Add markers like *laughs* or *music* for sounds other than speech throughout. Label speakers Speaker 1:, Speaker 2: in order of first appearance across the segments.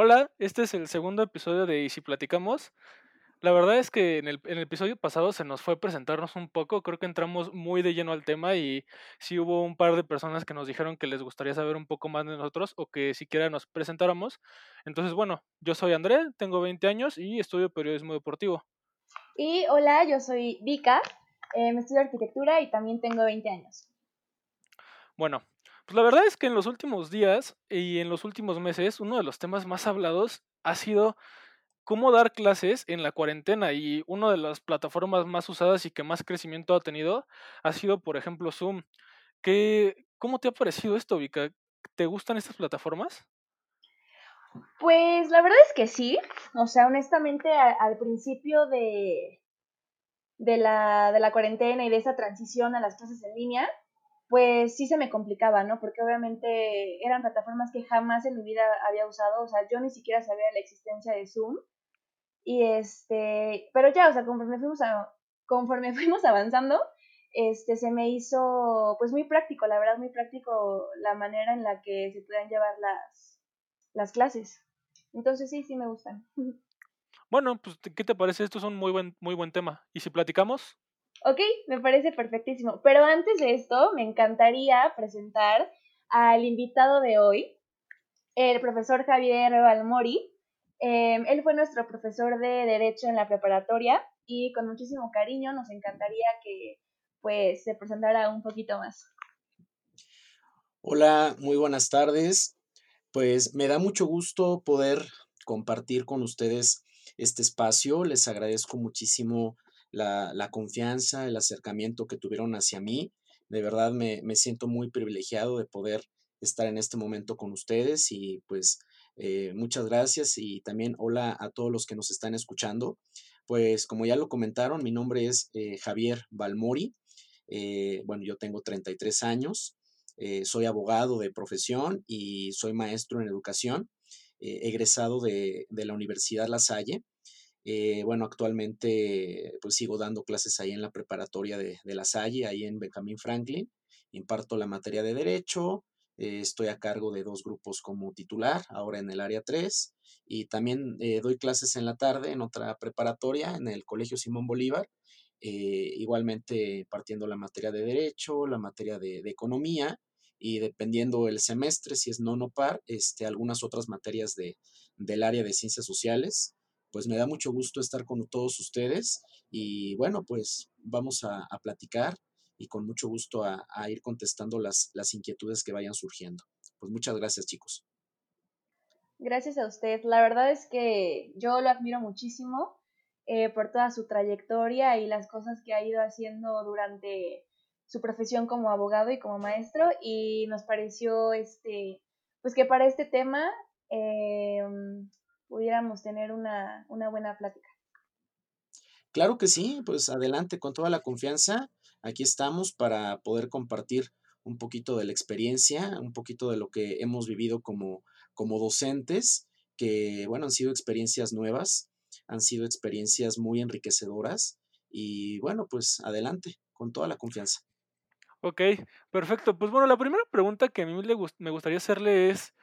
Speaker 1: Hola, este es el segundo episodio de Y si platicamos. La verdad es que en el, en el episodio pasado se nos fue presentarnos un poco, creo que entramos muy de lleno al tema y sí hubo un par de personas que nos dijeron que les gustaría saber un poco más de nosotros o que siquiera nos presentáramos. Entonces, bueno, yo soy André, tengo 20 años y estudio periodismo deportivo.
Speaker 2: Y hola, yo soy Vika, eh, estudio arquitectura y también tengo 20 años.
Speaker 1: Bueno, pues la verdad es que en los últimos días y en los últimos meses, uno de los temas más hablados ha sido cómo dar clases en la cuarentena y una de las plataformas más usadas y que más crecimiento ha tenido ha sido, por ejemplo, Zoom. ¿Qué, ¿Cómo te ha parecido esto, Vika? ¿Te gustan estas plataformas?
Speaker 2: Pues la verdad es que sí. O sea, honestamente, al principio de, de, la, de la cuarentena y de esa transición a las clases en línea, pues sí se me complicaba, ¿no? Porque obviamente eran plataformas que jamás en mi vida había usado, o sea, yo ni siquiera sabía la existencia de Zoom. Y este, pero ya, o sea, conforme fuimos, conforme *laughs* fuimos avanzando, este, se me hizo pues muy práctico, la verdad, muy práctico la manera en la que se puedan llevar las, las clases. Entonces sí, sí me gustan. *laughs*
Speaker 1: Bueno, pues, ¿qué te parece? Esto es un muy buen, muy buen tema. ¿Y si platicamos?
Speaker 2: Ok, me parece perfectísimo. Pero antes de esto, me encantaría presentar al invitado de hoy, el profesor Javier Balmori. Em, él fue nuestro profesor de Derecho en la preparatoria y con muchísimo cariño nos encantaría que pues se presentara un poquito más.
Speaker 3: Hola, muy buenas tardes. Pues me da mucho gusto poder compartir con ustedes este espacio. Les agradezco muchísimo la, confianza, el acercamiento que tuvieron hacia mí. De verdad me, siento muy privilegiado de poder estar en este momento con ustedes y pues eh, muchas gracias y también hola a todos los que nos están escuchando. Pues como ya lo comentaron, mi nombre es eh, Javier Balmori. Eh, bueno, yo tengo 33 años, soy abogado de profesión y soy maestro en educación, egresado de, de, la Universidad La Salle. Eh, bueno, actualmente pues sigo dando clases ahí en la preparatoria de, La Salle, ahí en Benjamin Franklin. Imparto la materia de Derecho, eh, estoy a cargo de dos grupos como titular, ahora en el área 3, y también eh, doy clases en la tarde en otra preparatoria, en el Colegio Simón Bolívar, igualmente partiendo la materia de Derecho, la materia de, Economía, y dependiendo el semestre, si es no par, este, algunas otras materias de, del área de Ciencias Sociales pues me da mucho gusto estar con todos ustedes y bueno, pues vamos a, platicar y con mucho gusto a, ir contestando las, las inquietudes que vayan surgiendo. Pues muchas gracias chicos.
Speaker 2: Gracias a usted. La verdad es que yo lo admiro muchísimo eh, por toda su trayectoria y las cosas que ha ido haciendo durante su profesión como abogado y como maestro y nos pareció este pues que para este tema eh, pudiéramos tener una, buena plática.
Speaker 3: Claro que sí, pues adelante con toda la confianza. Aquí estamos para poder compartir un poquito de la experiencia, un poquito de lo que hemos vivido como, como docentes, que bueno, han sido experiencias nuevas, han sido experiencias muy enriquecedoras y bueno, pues adelante, con toda la confianza.
Speaker 1: Ok, perfecto. Pues bueno, la primera pregunta que a mí me gustaría hacerle es,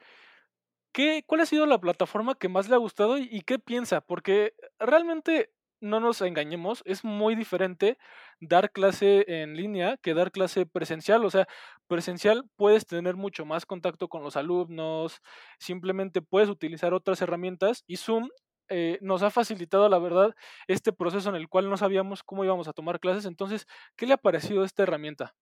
Speaker 1: ¿Cuál ha sido la plataforma que más le ha gustado y, qué piensa? Porque realmente no nos engañemos, es muy diferente dar clase en línea que dar clase presencial. O sea, presencial puedes tener mucho más contacto con los alumnos, simplemente puedes utilizar otras herramientas y Zoom eh, nos ha facilitado, la verdad, este proceso en el cual no sabíamos cómo íbamos a tomar clases. Entonces, ¿qué le ha parecido esta herramienta?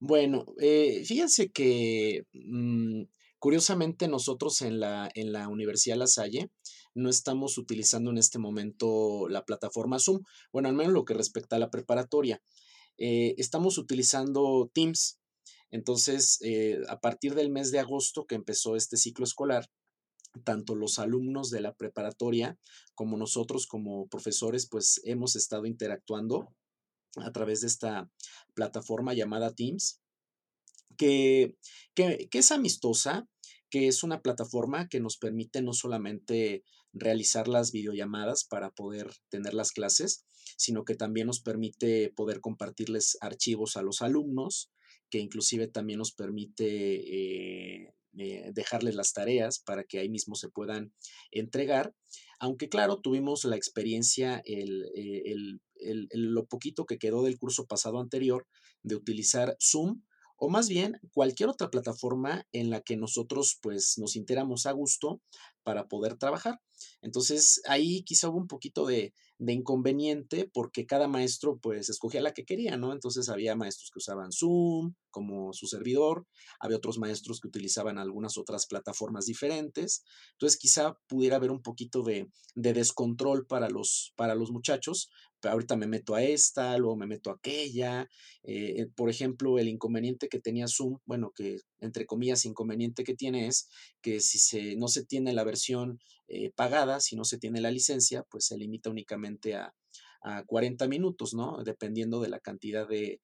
Speaker 3: Bueno, eh, fíjense que mm, Curiosamente, nosotros en la, en la Universidad La Salle no estamos utilizando en este momento la plataforma Zoom, bueno, al menos lo que respecta a la preparatoria. Eh, estamos utilizando Teams. Entonces, eh, a partir del mes de agosto que empezó este ciclo escolar, tanto los alumnos de la preparatoria como nosotros como profesores, pues hemos estado interactuando a través de esta plataforma llamada Teams, que, que, que es amistosa, que es una plataforma que nos permite no solamente realizar las videollamadas para poder tener las clases, sino que también nos permite poder compartirles archivos a los alumnos, que inclusive también nos permite eh, eh, dejarles las tareas para que ahí mismo se puedan entregar. Aunque claro, tuvimos la experiencia, el, el, lo poquito que quedó del curso pasado anterior de utilizar Zoom o más bien cualquier otra plataforma en la que nosotros pues nos interamos a gusto para poder trabajar. Entonces ahí quizá hubo un poquito de, de inconveniente porque cada maestro pues escogía la que quería, ¿no? Entonces había maestros que usaban Zoom como su servidor, había otros maestros que utilizaban algunas otras plataformas diferentes, entonces quizá pudiera haber un poquito de, de descontrol para los, para los muchachos, ahorita me meto a esta, luego me meto a aquella, eh, eh, por ejemplo, el inconveniente que tenía Zoom, bueno, que entre comillas inconveniente que tiene es que si se, no se tiene la versión eh, pagada, si no se tiene la licencia, pues se limita únicamente a, 40 minutos, ¿no? Dependiendo de la cantidad de,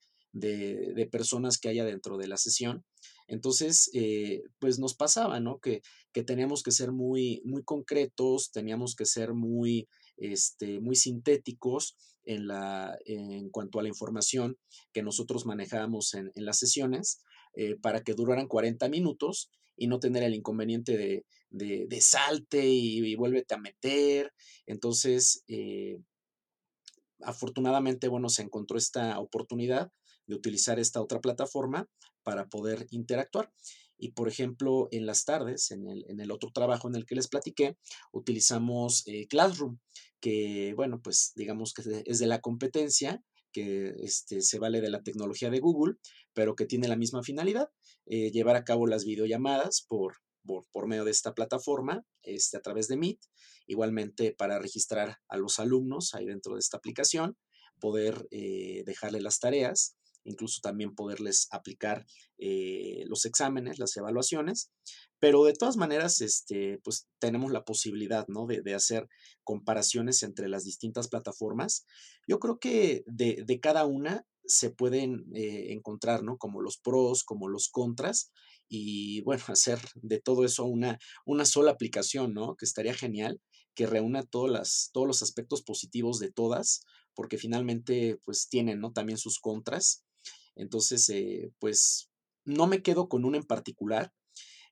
Speaker 3: personas que haya dentro de la sesión. Entonces, eh, pues nos pasaba, ¿no? Que, que, teníamos que ser muy, muy concretos, teníamos que ser muy, este, muy sintéticos en, la, en cuanto a la información que nosotros manejábamos en, las sesiones eh, para que duraran 40 minutos y no tener el inconveniente de, de, salte y, vuélvete a meter. Entonces, eh, afortunadamente, bueno, se encontró esta oportunidad de utilizar esta otra plataforma para poder interactuar. Y por ejemplo, en las tardes, en el, en el otro trabajo en el que les platiqué, utilizamos eh, Classroom, que bueno, pues digamos que es de la competencia, que este, se vale de la tecnología de Google, pero que tiene la misma finalidad, eh, llevar a cabo las videollamadas por, por, medio de esta plataforma, este, a través de Meet, igualmente para registrar a los alumnos ahí dentro de esta aplicación, poder eh, dejarle las tareas, incluso también poderles aplicar eh, los exámenes, las evaluaciones, pero de todas maneras, este, pues tenemos la posibilidad, ¿no? De, hacer comparaciones entre las distintas plataformas. Yo creo que de, de cada una se pueden eh, encontrar, ¿no? Como los pros, como los contras, y bueno, *laughs* hacer de todo eso una, una sola aplicación, ¿no? Que estaría genial, que reúna todas las, todos los aspectos positivos de todas, porque finalmente, pues tienen, ¿no? También sus contras. Entonces, eh, pues no me quedo con una en particular.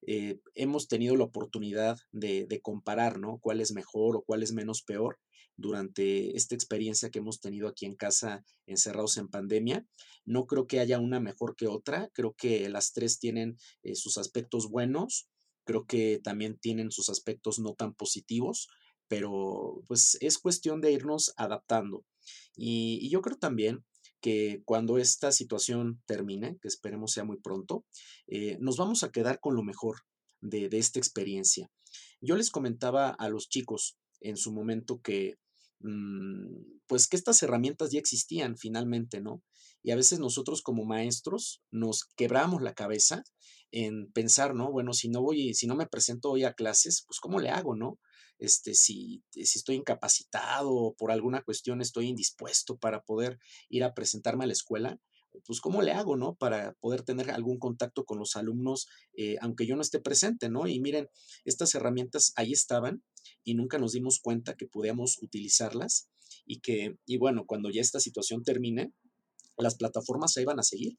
Speaker 3: Eh, hemos tenido la oportunidad de, de, comparar, ¿no? Cuál es mejor o cuál es menos peor durante esta experiencia que hemos tenido aquí en casa encerrados en pandemia. No creo que haya una mejor que otra, creo que las tres tienen eh, sus aspectos buenos, creo que también tienen sus aspectos no tan positivos, pero pues es cuestión de irnos adaptando. Y, yo creo también que cuando esta situación termine, que esperemos sea muy pronto, eh, nos vamos a quedar con lo mejor de, de esta experiencia. Yo les comentaba a los chicos en su momento que Mm, pues que estas herramientas ya existían finalmente, ¿no? Y a veces nosotros como maestros nos quebramos la cabeza en pensar, ¿no? Bueno, si no voy, si no me presento hoy a clases, pues ¿cómo le hago, no? Este, si, si estoy incapacitado o por alguna cuestión estoy indispuesto para poder ir a presentarme a la escuela, pues cómo le hago, ¿no? Para poder tener algún contacto con los alumnos, eh, aunque yo no esté presente, ¿no? Y miren, estas herramientas ahí estaban y nunca nos dimos cuenta que podíamos utilizarlas y que, y bueno, cuando ya esta situación termine, las plataformas se van a seguir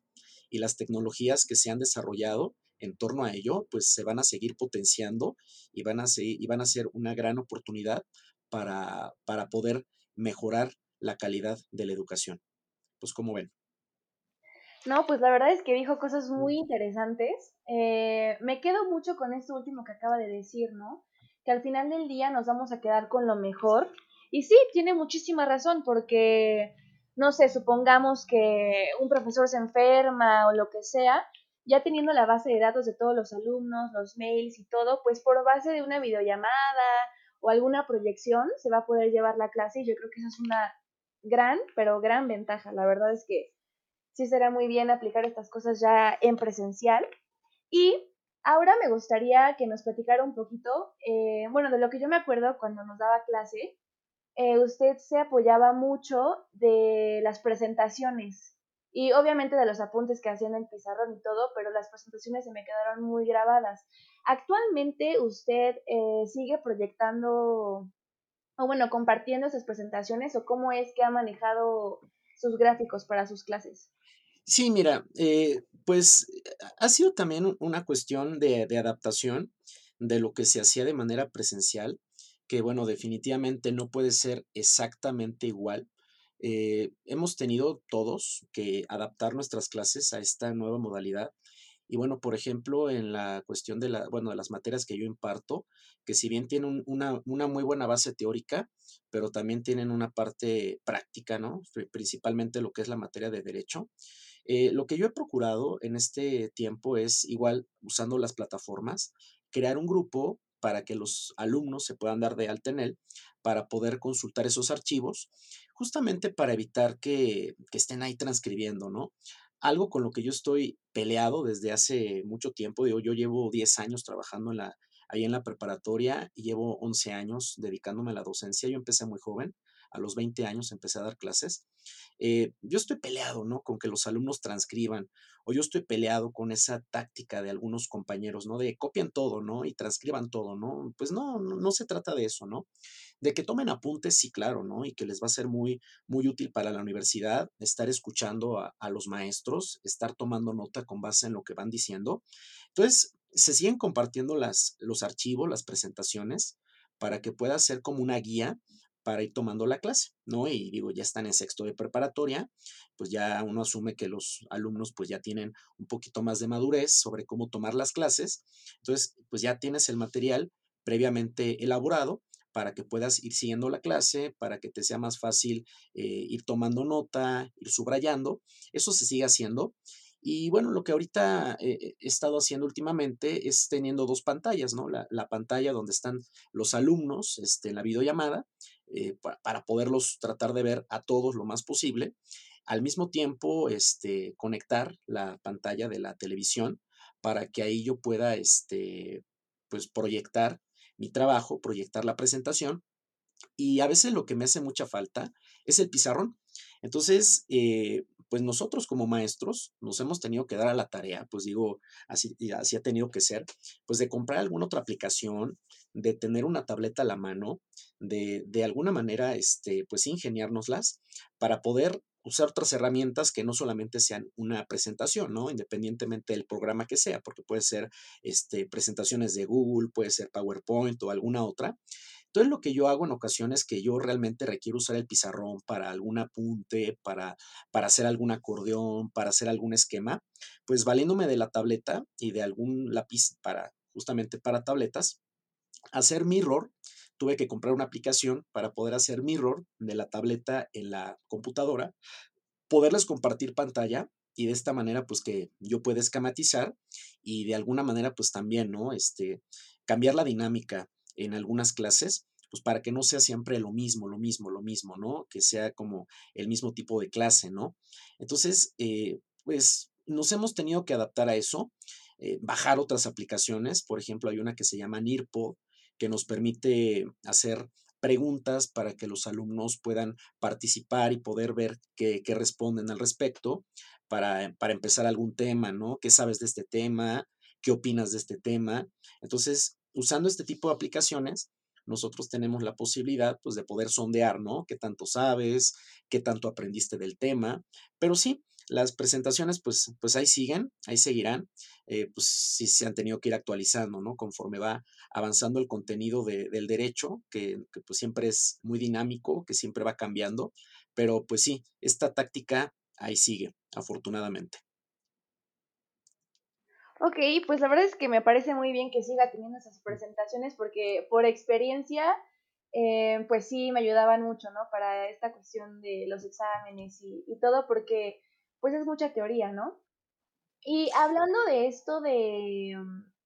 Speaker 3: y las tecnologías que se han desarrollado en torno a ello, pues se van a seguir potenciando y van a, y van a ser una gran oportunidad para, para poder mejorar la calidad de la educación. Pues como ven.
Speaker 2: No, pues la verdad es que dijo cosas muy interesantes. Eh, me quedo mucho con esto último que acaba de decir, ¿no? Que al final del día nos vamos a quedar con lo mejor. Y sí, tiene muchísima razón, porque, no sé, supongamos que un profesor se enferma o lo que sea, ya teniendo la base de datos de todos los alumnos, los mails y todo, pues por base de una videollamada o alguna proyección se va a poder llevar la clase y yo creo que esa es una gran, pero gran ventaja. La verdad es que sí será muy bien aplicar estas cosas ya en presencial. Y ahora me gustaría que nos platicara un poquito, eh, bueno, de lo que yo me acuerdo cuando nos daba clase, eh, usted se apoyaba mucho de las presentaciones y obviamente de los apuntes que hacían en pizarrón y todo, pero las presentaciones se me quedaron muy grabadas. Actualmente usted eh, sigue proyectando o bueno, compartiendo esas presentaciones o cómo es que ha manejado sus gráficos para sus clases.
Speaker 3: Sí, mira, eh, pues ha sido también una cuestión de adaptación de lo que se hacía de manera presencial, que bueno, definitivamente no puede ser exactamente igual. Eh, hemos tenido todos que adaptar nuestras clases a esta nueva modalidad. Y bueno, por ejemplo, en la cuestión de, la, bueno, las materias que yo imparto, que si bien tienen una, una muy buena base teórica, pero también tienen una parte práctica, ¿no? Principalmente lo que es la materia de derecho. Eh, lo que yo he procurado en este tiempo es, igual usando las plataformas, crear un grupo para que los alumnos se puedan dar de alta en él, para poder consultar esos archivos, justamente para evitar que, que estén ahí transcribiendo, ¿no? Algo con lo que yo estoy peleado desde hace mucho tiempo, digo, yo llevo 10 años trabajando en la, ahí en la preparatoria y llevo 11 años dedicándome a la docencia, yo empecé muy joven, a los 20 años empecé a dar clases. Eh, yo estoy peleado, ¿no? Con que los alumnos transcriban, o yo estoy peleado con esa táctica de algunos compañeros, ¿no? De copian todo, ¿no? Y transcriban todo, ¿no? Pues no, no, se trata de eso, ¿no? De que tomen apuntes, sí, claro, ¿no? Y que les va a ser muy, muy útil para la universidad estar escuchando a, a los maestros, estar tomando nota con base en lo que van diciendo. Entonces, se siguen compartiendo las, los archivos, las presentaciones, para que pueda ser como una guía para ir tomando la clase, ¿no? Y digo, ya están en sexto de preparatoria, pues ya uno asume que los alumnos pues ya tienen un poquito más de madurez sobre cómo tomar las clases, entonces pues ya tienes el material previamente elaborado para que puedas ir siguiendo la clase, para que te sea más fácil eh, ir tomando nota, ir subrayando, eso se sigue haciendo y bueno, lo que ahorita he estado haciendo últimamente es teniendo dos pantallas, ¿no? La, la pantalla donde están los alumnos este, en la videollamada, eh, para, poderlos tratar de ver a todos lo más posible. Al mismo tiempo, este, conectar la pantalla de la televisión para que ahí yo pueda, este, pues, proyectar mi trabajo, proyectar la presentación. Y a veces lo que me hace mucha falta es el pizarrón. Entonces, eh, pues nosotros como maestros nos hemos tenido que dar a la tarea, pues digo, así, así ha tenido que ser, pues de comprar alguna otra aplicación, de tener una tableta a la mano, de, de alguna manera, este, pues ingeniárnoslas para poder usar otras herramientas que no solamente sean una presentación, ¿no? Independientemente del programa que sea, porque puede ser este, presentaciones de Google, puede ser PowerPoint o alguna otra, entonces, lo que yo hago en ocasiones que yo realmente requiero usar el pizarrón para algún apunte, para, para hacer algún acordeón, para hacer algún esquema, pues valiéndome de la tableta y de algún lápiz para justamente para tabletas, hacer mirror. Tuve que comprar una aplicación para poder hacer mirror de la tableta en la computadora, poderles compartir pantalla y de esta manera pues que yo pueda esquematizar y de alguna manera pues también, ¿no? Este, cambiar la dinámica en algunas clases, pues para que no sea siempre lo mismo, lo mismo, lo mismo, ¿no? Que sea como el mismo tipo de clase, ¿no? Entonces, eh, pues nos hemos tenido que adaptar a eso, eh, bajar otras aplicaciones, por ejemplo, hay una que se llama NIRPO, que nos permite hacer preguntas para que los alumnos puedan participar y poder ver qué, responden al respecto, para, para empezar algún tema, ¿no? ¿Qué sabes de este tema? ¿Qué opinas de este tema? Entonces, usando este tipo de aplicaciones, nosotros tenemos la posibilidad pues, de poder sondear, ¿no? ¿Qué tanto sabes? ¿Qué tanto aprendiste del tema? Pero sí, las presentaciones pues, pues ahí siguen, ahí seguirán, eh, pues sí se han tenido que ir actualizando, ¿no? Conforme va avanzando el contenido de, del derecho, que, que, pues siempre es muy dinámico, que siempre va cambiando, pero pues sí, esta táctica ahí sigue, afortunadamente.
Speaker 2: Ok, pues la verdad es que me parece muy bien que siga teniendo esas presentaciones porque por experiencia, eh, pues sí me ayudaban mucho, ¿no? Para esta cuestión de los exámenes y, y, todo porque pues es mucha teoría, ¿no? Y hablando de esto de,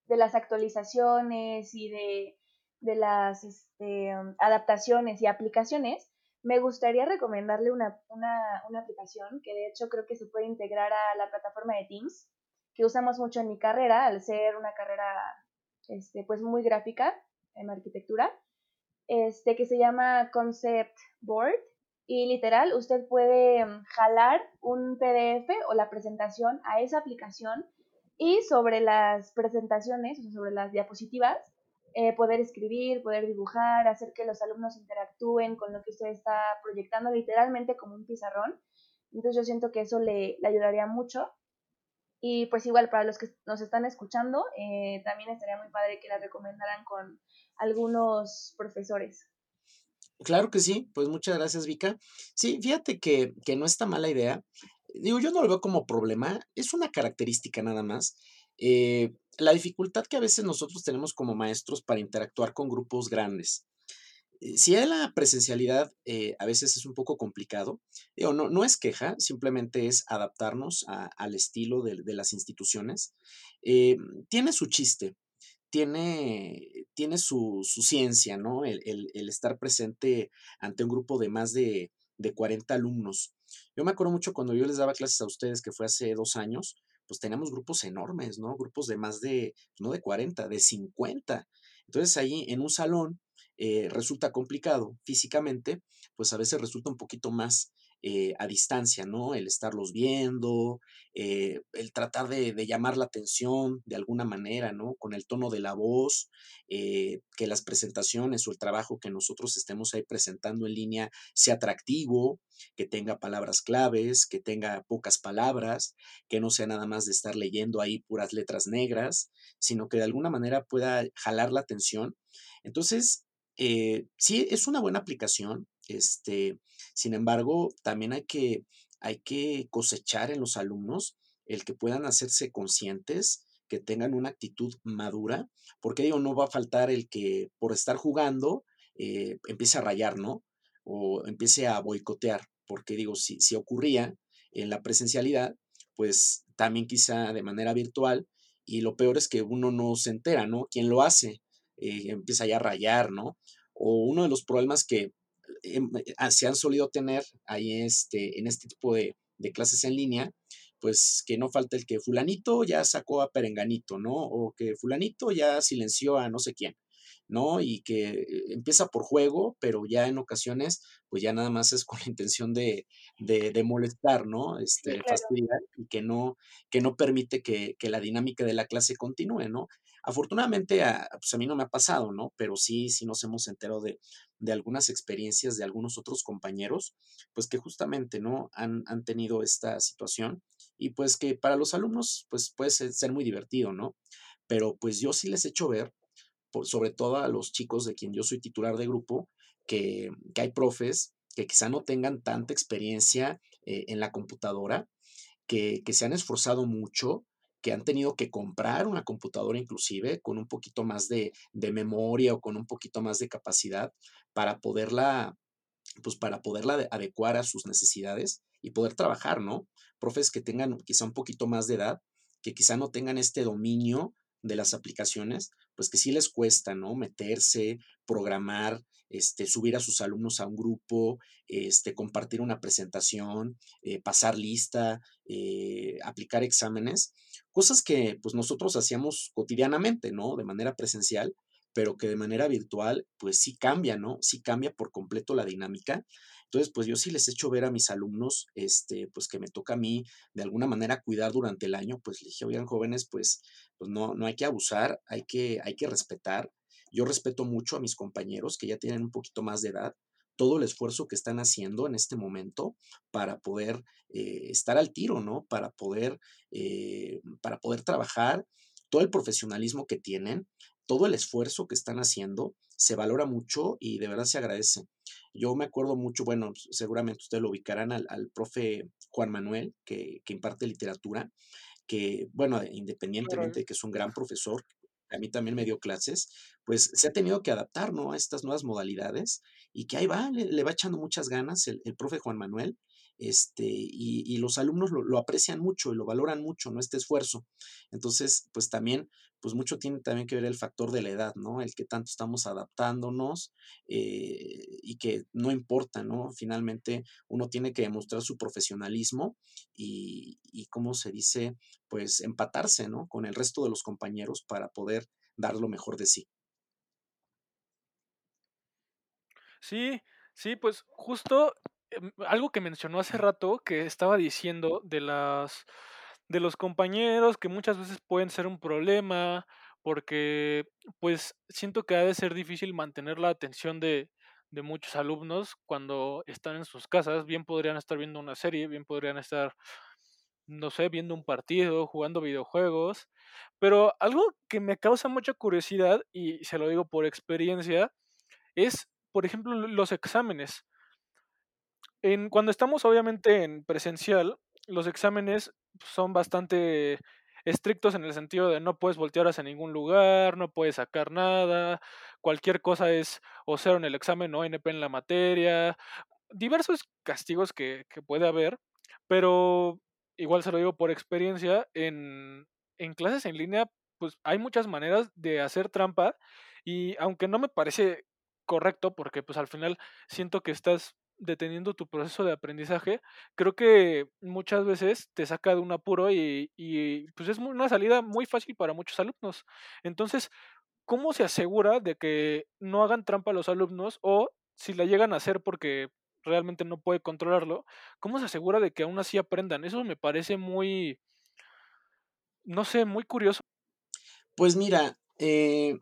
Speaker 2: de las actualizaciones y de, de las este, adaptaciones y aplicaciones, me gustaría recomendarle una, una, una aplicación que de hecho creo que se puede integrar a la plataforma de Teams que usamos mucho en mi carrera, al ser una carrera este, pues muy gráfica en arquitectura, este, que se llama Concept Board. Y literal, usted puede mm, jalar un PDF o la presentación a esa aplicación y sobre las presentaciones, sobre las diapositivas, eh, poder escribir, poder dibujar, hacer que los alumnos interactúen con lo que usted está proyectando literalmente como un pizarrón Entonces yo siento que eso le, ayudaría mucho. Y pues igual para los que nos están escuchando, eh, también estaría muy padre que la recomendaran con algunos profesores.
Speaker 3: Claro que sí, pues muchas gracias, Vika. Sí, fíjate que, que no está mala idea. Digo, yo no lo veo como problema, es una característica nada más. Eh, la dificultad que a veces nosotros tenemos como maestros para interactuar con grupos grandes. Eh, si hay la presencialidad eh, a veces es un poco complicado, no, no es queja, simplemente es adaptarnos al estilo de, las instituciones. tiene su chiste, tiene, tiene su, ciencia, ¿no? El, estar presente ante un grupo de más de, de 40 alumnos. Yo me acuerdo mucho cuando yo les daba clases a ustedes, que fue hace dos años, pues teníamos grupos enormes, ¿no? Grupos de más de, no de 40, de 50. Entonces ahí en un salón eh, resulta complicado físicamente, pues a veces resulta un poquito más eh, a distancia, ¿no? El estarlos viendo, eh, el tratar de, llamar la atención de alguna manera, ¿no? Con el tono de la voz, que las presentaciones o el trabajo que nosotros estemos ahí presentando en línea sea atractivo, que tenga palabras claves, que tenga pocas palabras, que no sea nada más de estar leyendo ahí puras letras negras, sino que de alguna manera pueda jalar la atención. Entonces, sí, es una buena aplicación, este, sin embargo, también hay que, hay que cosechar en los alumnos el que puedan hacerse conscientes, que tengan una actitud madura, porque digo, no va a faltar el que por estar jugando eh, empiece a rayar, ¿no? O empiece a boicotear, porque digo, si, si ocurría en la presencialidad, pues también quizá de manera virtual, y lo peor es que uno no se entera, ¿no? ¿Quién lo hace? Eh, empieza ya a rayar, ¿no? O uno de los problemas que Em, eh, ah, se han solido tener ahí este, en este tipo de, clases en línea, pues que no falta el que fulanito ya sacó a perenganito, ¿no? O que fulanito ya silenció a no sé quién. ¿no? Y que eh, empieza por juego, pero ya en ocasiones, pues ya nada más es con la intención de, de, molestar, ¿no? Este, fastidiar y que no, que no permite que, que, la dinámica de la clase continúe, ¿no? Afortunadamente, a, pues a mí no me ha pasado, ¿no? Pero sí, sí nos hemos enterado de, de algunas experiencias de algunos otros compañeros, pues que justamente, ¿no? Han, han tenido esta situación y pues que para los alumnos, pues puede ser, muy divertido, ¿no? Pero pues yo sí les he hecho ver, por, sobre todo a los chicos de quien yo soy titular de grupo, que, que hay profes que quizá no tengan tanta experiencia eh, en la computadora, que, que se han esforzado mucho que han tenido que comprar una computadora inclusive con un poquito más de, memoria o con un poquito más de capacidad para poderla, pues para poderla adecuar a sus necesidades y poder trabajar, ¿no? Profes que tengan quizá un poquito más de edad, que quizá no tengan este dominio de las aplicaciones, pues que sí les cuesta, ¿no? Meterse, programar, este, subir a sus alumnos a un grupo, este, compartir una presentación, eh, pasar lista, eh, aplicar exámenes, cosas que pues nosotros hacíamos cotidianamente, ¿no? De manera presencial, pero que de manera virtual, pues sí cambia, ¿no? Sí cambia por completo la dinámica. Entonces, pues yo sí les echo ver a mis alumnos, este, pues que me toca a mí de alguna manera cuidar durante el año, pues les dije, oigan jóvenes, pues, pues no, no hay que abusar, hay que, hay que respetar. Yo respeto mucho a mis compañeros que ya tienen un poquito más de edad, todo el esfuerzo que están haciendo en este momento para poder eh, estar al tiro, ¿no? Para poder, eh, para poder trabajar, todo el profesionalismo que tienen, todo el esfuerzo que están haciendo, se valora mucho y de verdad se agradece. Yo me acuerdo mucho, bueno, seguramente ustedes lo ubicarán al, profe Juan Manuel, que, que, imparte literatura, que, bueno, independientemente de que es un gran profesor, a mí también me dio clases, pues se ha tenido que adaptar, ¿no? A estas nuevas modalidades y que ahí va, le, va echando muchas ganas el, el, profe Juan Manuel, este, y, y los alumnos lo, lo, aprecian mucho y lo valoran mucho, ¿no? Este esfuerzo. Entonces, pues también pues mucho tiene también que ver el factor de la edad, ¿no? El que tanto estamos adaptándonos eh, y que no importa, ¿no? Finalmente uno tiene que demostrar su profesionalismo y, y, ¿cómo se dice? Pues empatarse, ¿no? Con el resto de los compañeros para poder dar lo mejor de sí.
Speaker 1: Sí, sí, pues justo em, algo que mencionó hace rato que estaba diciendo de las de los compañeros que muchas veces pueden ser un problema porque pues siento que ha de ser difícil mantener la atención de, de muchos alumnos cuando están en sus casas, bien podrían estar viendo una serie, bien podrían estar, no sé, viendo un partido, jugando videojuegos, pero algo que me causa mucha curiosidad, y se lo digo por experiencia, es, por ejemplo, los exámenes. En, cuando estamos obviamente en presencial, los exámenes son bastante estrictos en el sentido de no puedes voltear hacia ningún lugar, no puedes sacar nada, cualquier cosa es o cero en el examen o NP en la materia, diversos castigos que, que puede haber, pero igual se lo digo por experiencia, en, en clases en línea, pues hay muchas maneras de hacer trampa y aunque no me parece correcto, porque pues al final siento que estás deteniendo tu proceso de aprendizaje, creo que muchas veces te saca de un apuro y, y pues es una salida muy fácil para muchos alumnos. Entonces, ¿cómo se asegura de que no hagan trampa a los alumnos o si la llegan a hacer porque realmente no puede controlarlo, ¿cómo se asegura de que aún así aprendan? Eso me parece muy, no sé, muy curioso.
Speaker 3: Pues mira, eh,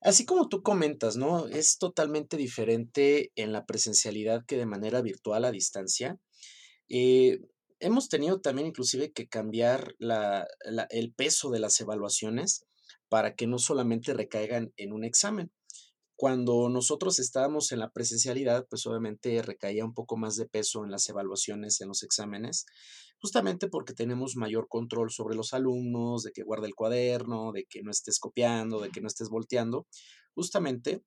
Speaker 3: así como tú comentas, ¿no? Es totalmente diferente en la presencialidad que de manera virtual a distancia. Eh, hemos tenido también inclusive que cambiar la, el peso de las evaluaciones para que no solamente recaigan en un examen. Cuando nosotros estábamos en la presencialidad, pues obviamente recaía un poco más de peso en las evaluaciones, en los exámenes, justamente porque tenemos mayor control sobre los alumnos, de que guarde el cuaderno, de que no estés copiando, de que no estés volteando, justamente.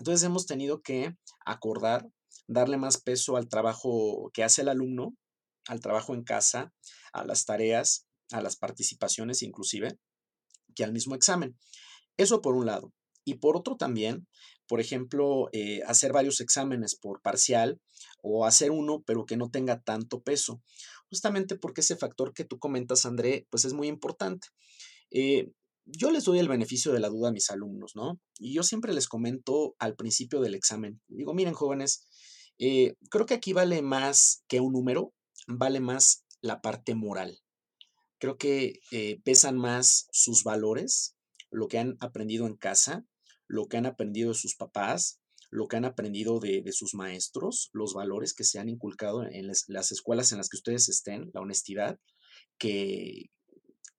Speaker 3: Entonces hemos tenido que acordar, darle más peso al trabajo que hace el alumno, al trabajo en casa, a las tareas, a las participaciones inclusive, que al mismo examen. Eso por un lado. Y por otro también, por ejemplo, eh, hacer varios exámenes por parcial o hacer uno, pero que no tenga tanto peso, justamente porque ese factor que tú comentas, André, pues es muy importante. Eh, yo les doy el beneficio de la duda a mis alumnos, ¿no? Y yo siempre les comento al principio del examen, digo, miren jóvenes, eh, creo que aquí vale más que un número, vale más la parte moral. Creo que pesan más sus valores, lo que han aprendido en casa, lo que han aprendido de sus papás, lo que han aprendido de, sus maestros, los valores que se han inculcado en las, escuelas en las que ustedes estén, la honestidad, que,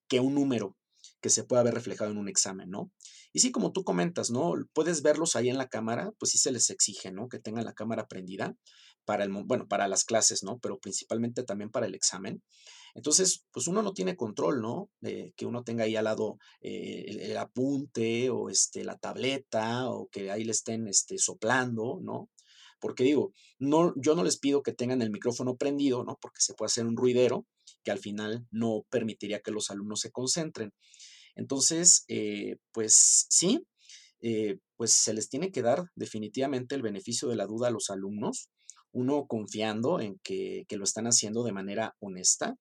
Speaker 3: que un número que se pueda ver reflejado en un examen, ¿no? Y sí, como tú comentas, ¿no? Puedes verlos ahí en la cámara, pues sí se les exige, ¿no? Que tengan la cámara prendida para el, bueno, para las clases, ¿no? Pero principalmente también para el examen. Entonces, pues uno no tiene control, ¿no? De que uno tenga ahí al lado eh, el, apunte o este, la tableta o que ahí le estén este, soplando, ¿no? Porque digo, no, yo no les pido que tengan el micrófono prendido, ¿no? Porque se puede hacer un ruidero que al final no permitiría que los alumnos se concentren. Entonces, eh, pues sí, eh, pues se les tiene que dar definitivamente el beneficio de la duda a los alumnos uno confiando en que, lo están haciendo de manera honesta.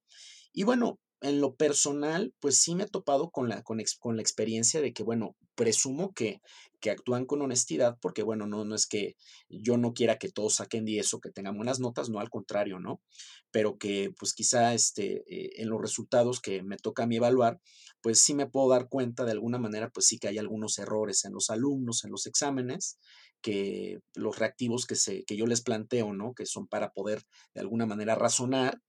Speaker 3: Y bueno, en lo personal, pues sí me he topado con la, con, con la experiencia de que, bueno, presumo que, que, actúan con honestidad, porque, bueno, no, no es que yo no quiera que todos saquen 10 o que tengan buenas notas, no, al contrario, ¿no? Pero que, pues quizá este, eh, en los resultados que me toca a mí evaluar, pues sí me puedo dar cuenta de alguna manera, pues sí que hay algunos errores en los alumnos, en los exámenes, que los reactivos que, se, que yo les planteo, ¿no? Que son para poder de alguna manera razonar,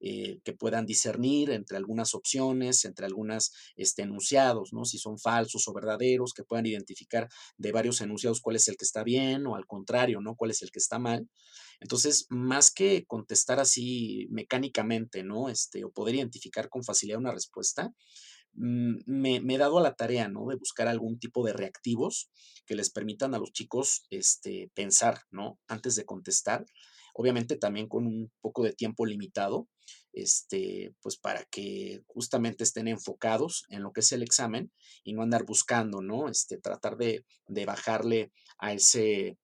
Speaker 3: eh, que puedan discernir entre algunas opciones, entre algunos este, enunciados, ¿no? Si son falsos o verdaderos, que puedan identificar de varios enunciados cuál es el que está bien o al contrario, ¿no? Cuál es el que está mal. Entonces, más que contestar así mecánicamente, ¿no? Este, o poder identificar con facilidad una respuesta, Mm, me, he dado a la tarea, ¿no? De buscar algún tipo de reactivos que les permitan a los chicos este, pensar, ¿no? Antes de contestar. Obviamente también con un poco de tiempo limitado, este, pues para que justamente estén enfocados en lo que es el examen y no andar buscando, ¿no? Este, tratar de, bajarle a ese,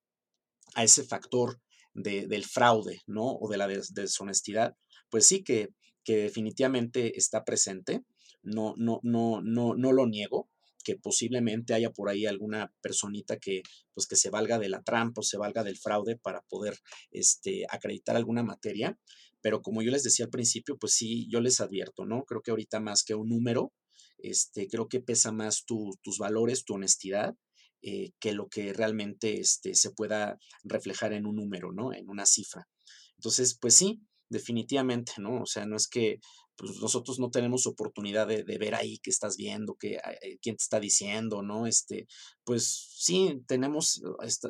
Speaker 3: a ese factor del fraude, ¿no? O de la deshonestidad, pues sí que, que definitivamente está presente no, no, no, no, no lo niego, que posiblemente haya por ahí alguna personita que, pues, que se valga de la trampa o se valga del fraude para poder este, acreditar alguna materia. Pero como yo les decía al principio, pues sí, yo les advierto, ¿no? Creo que ahorita más que un número, este, creo que pesa más tus valores, tu honestidad, eh, que lo que realmente este, se pueda reflejar en un número, ¿no? En una cifra. Entonces, pues sí, definitivamente, ¿no? O sea, no es que pues, nosotros no tenemos oportunidad de, ver ahí qué estás viendo, qué, eh, quién te está diciendo, ¿no? Este, pues sí tenemos,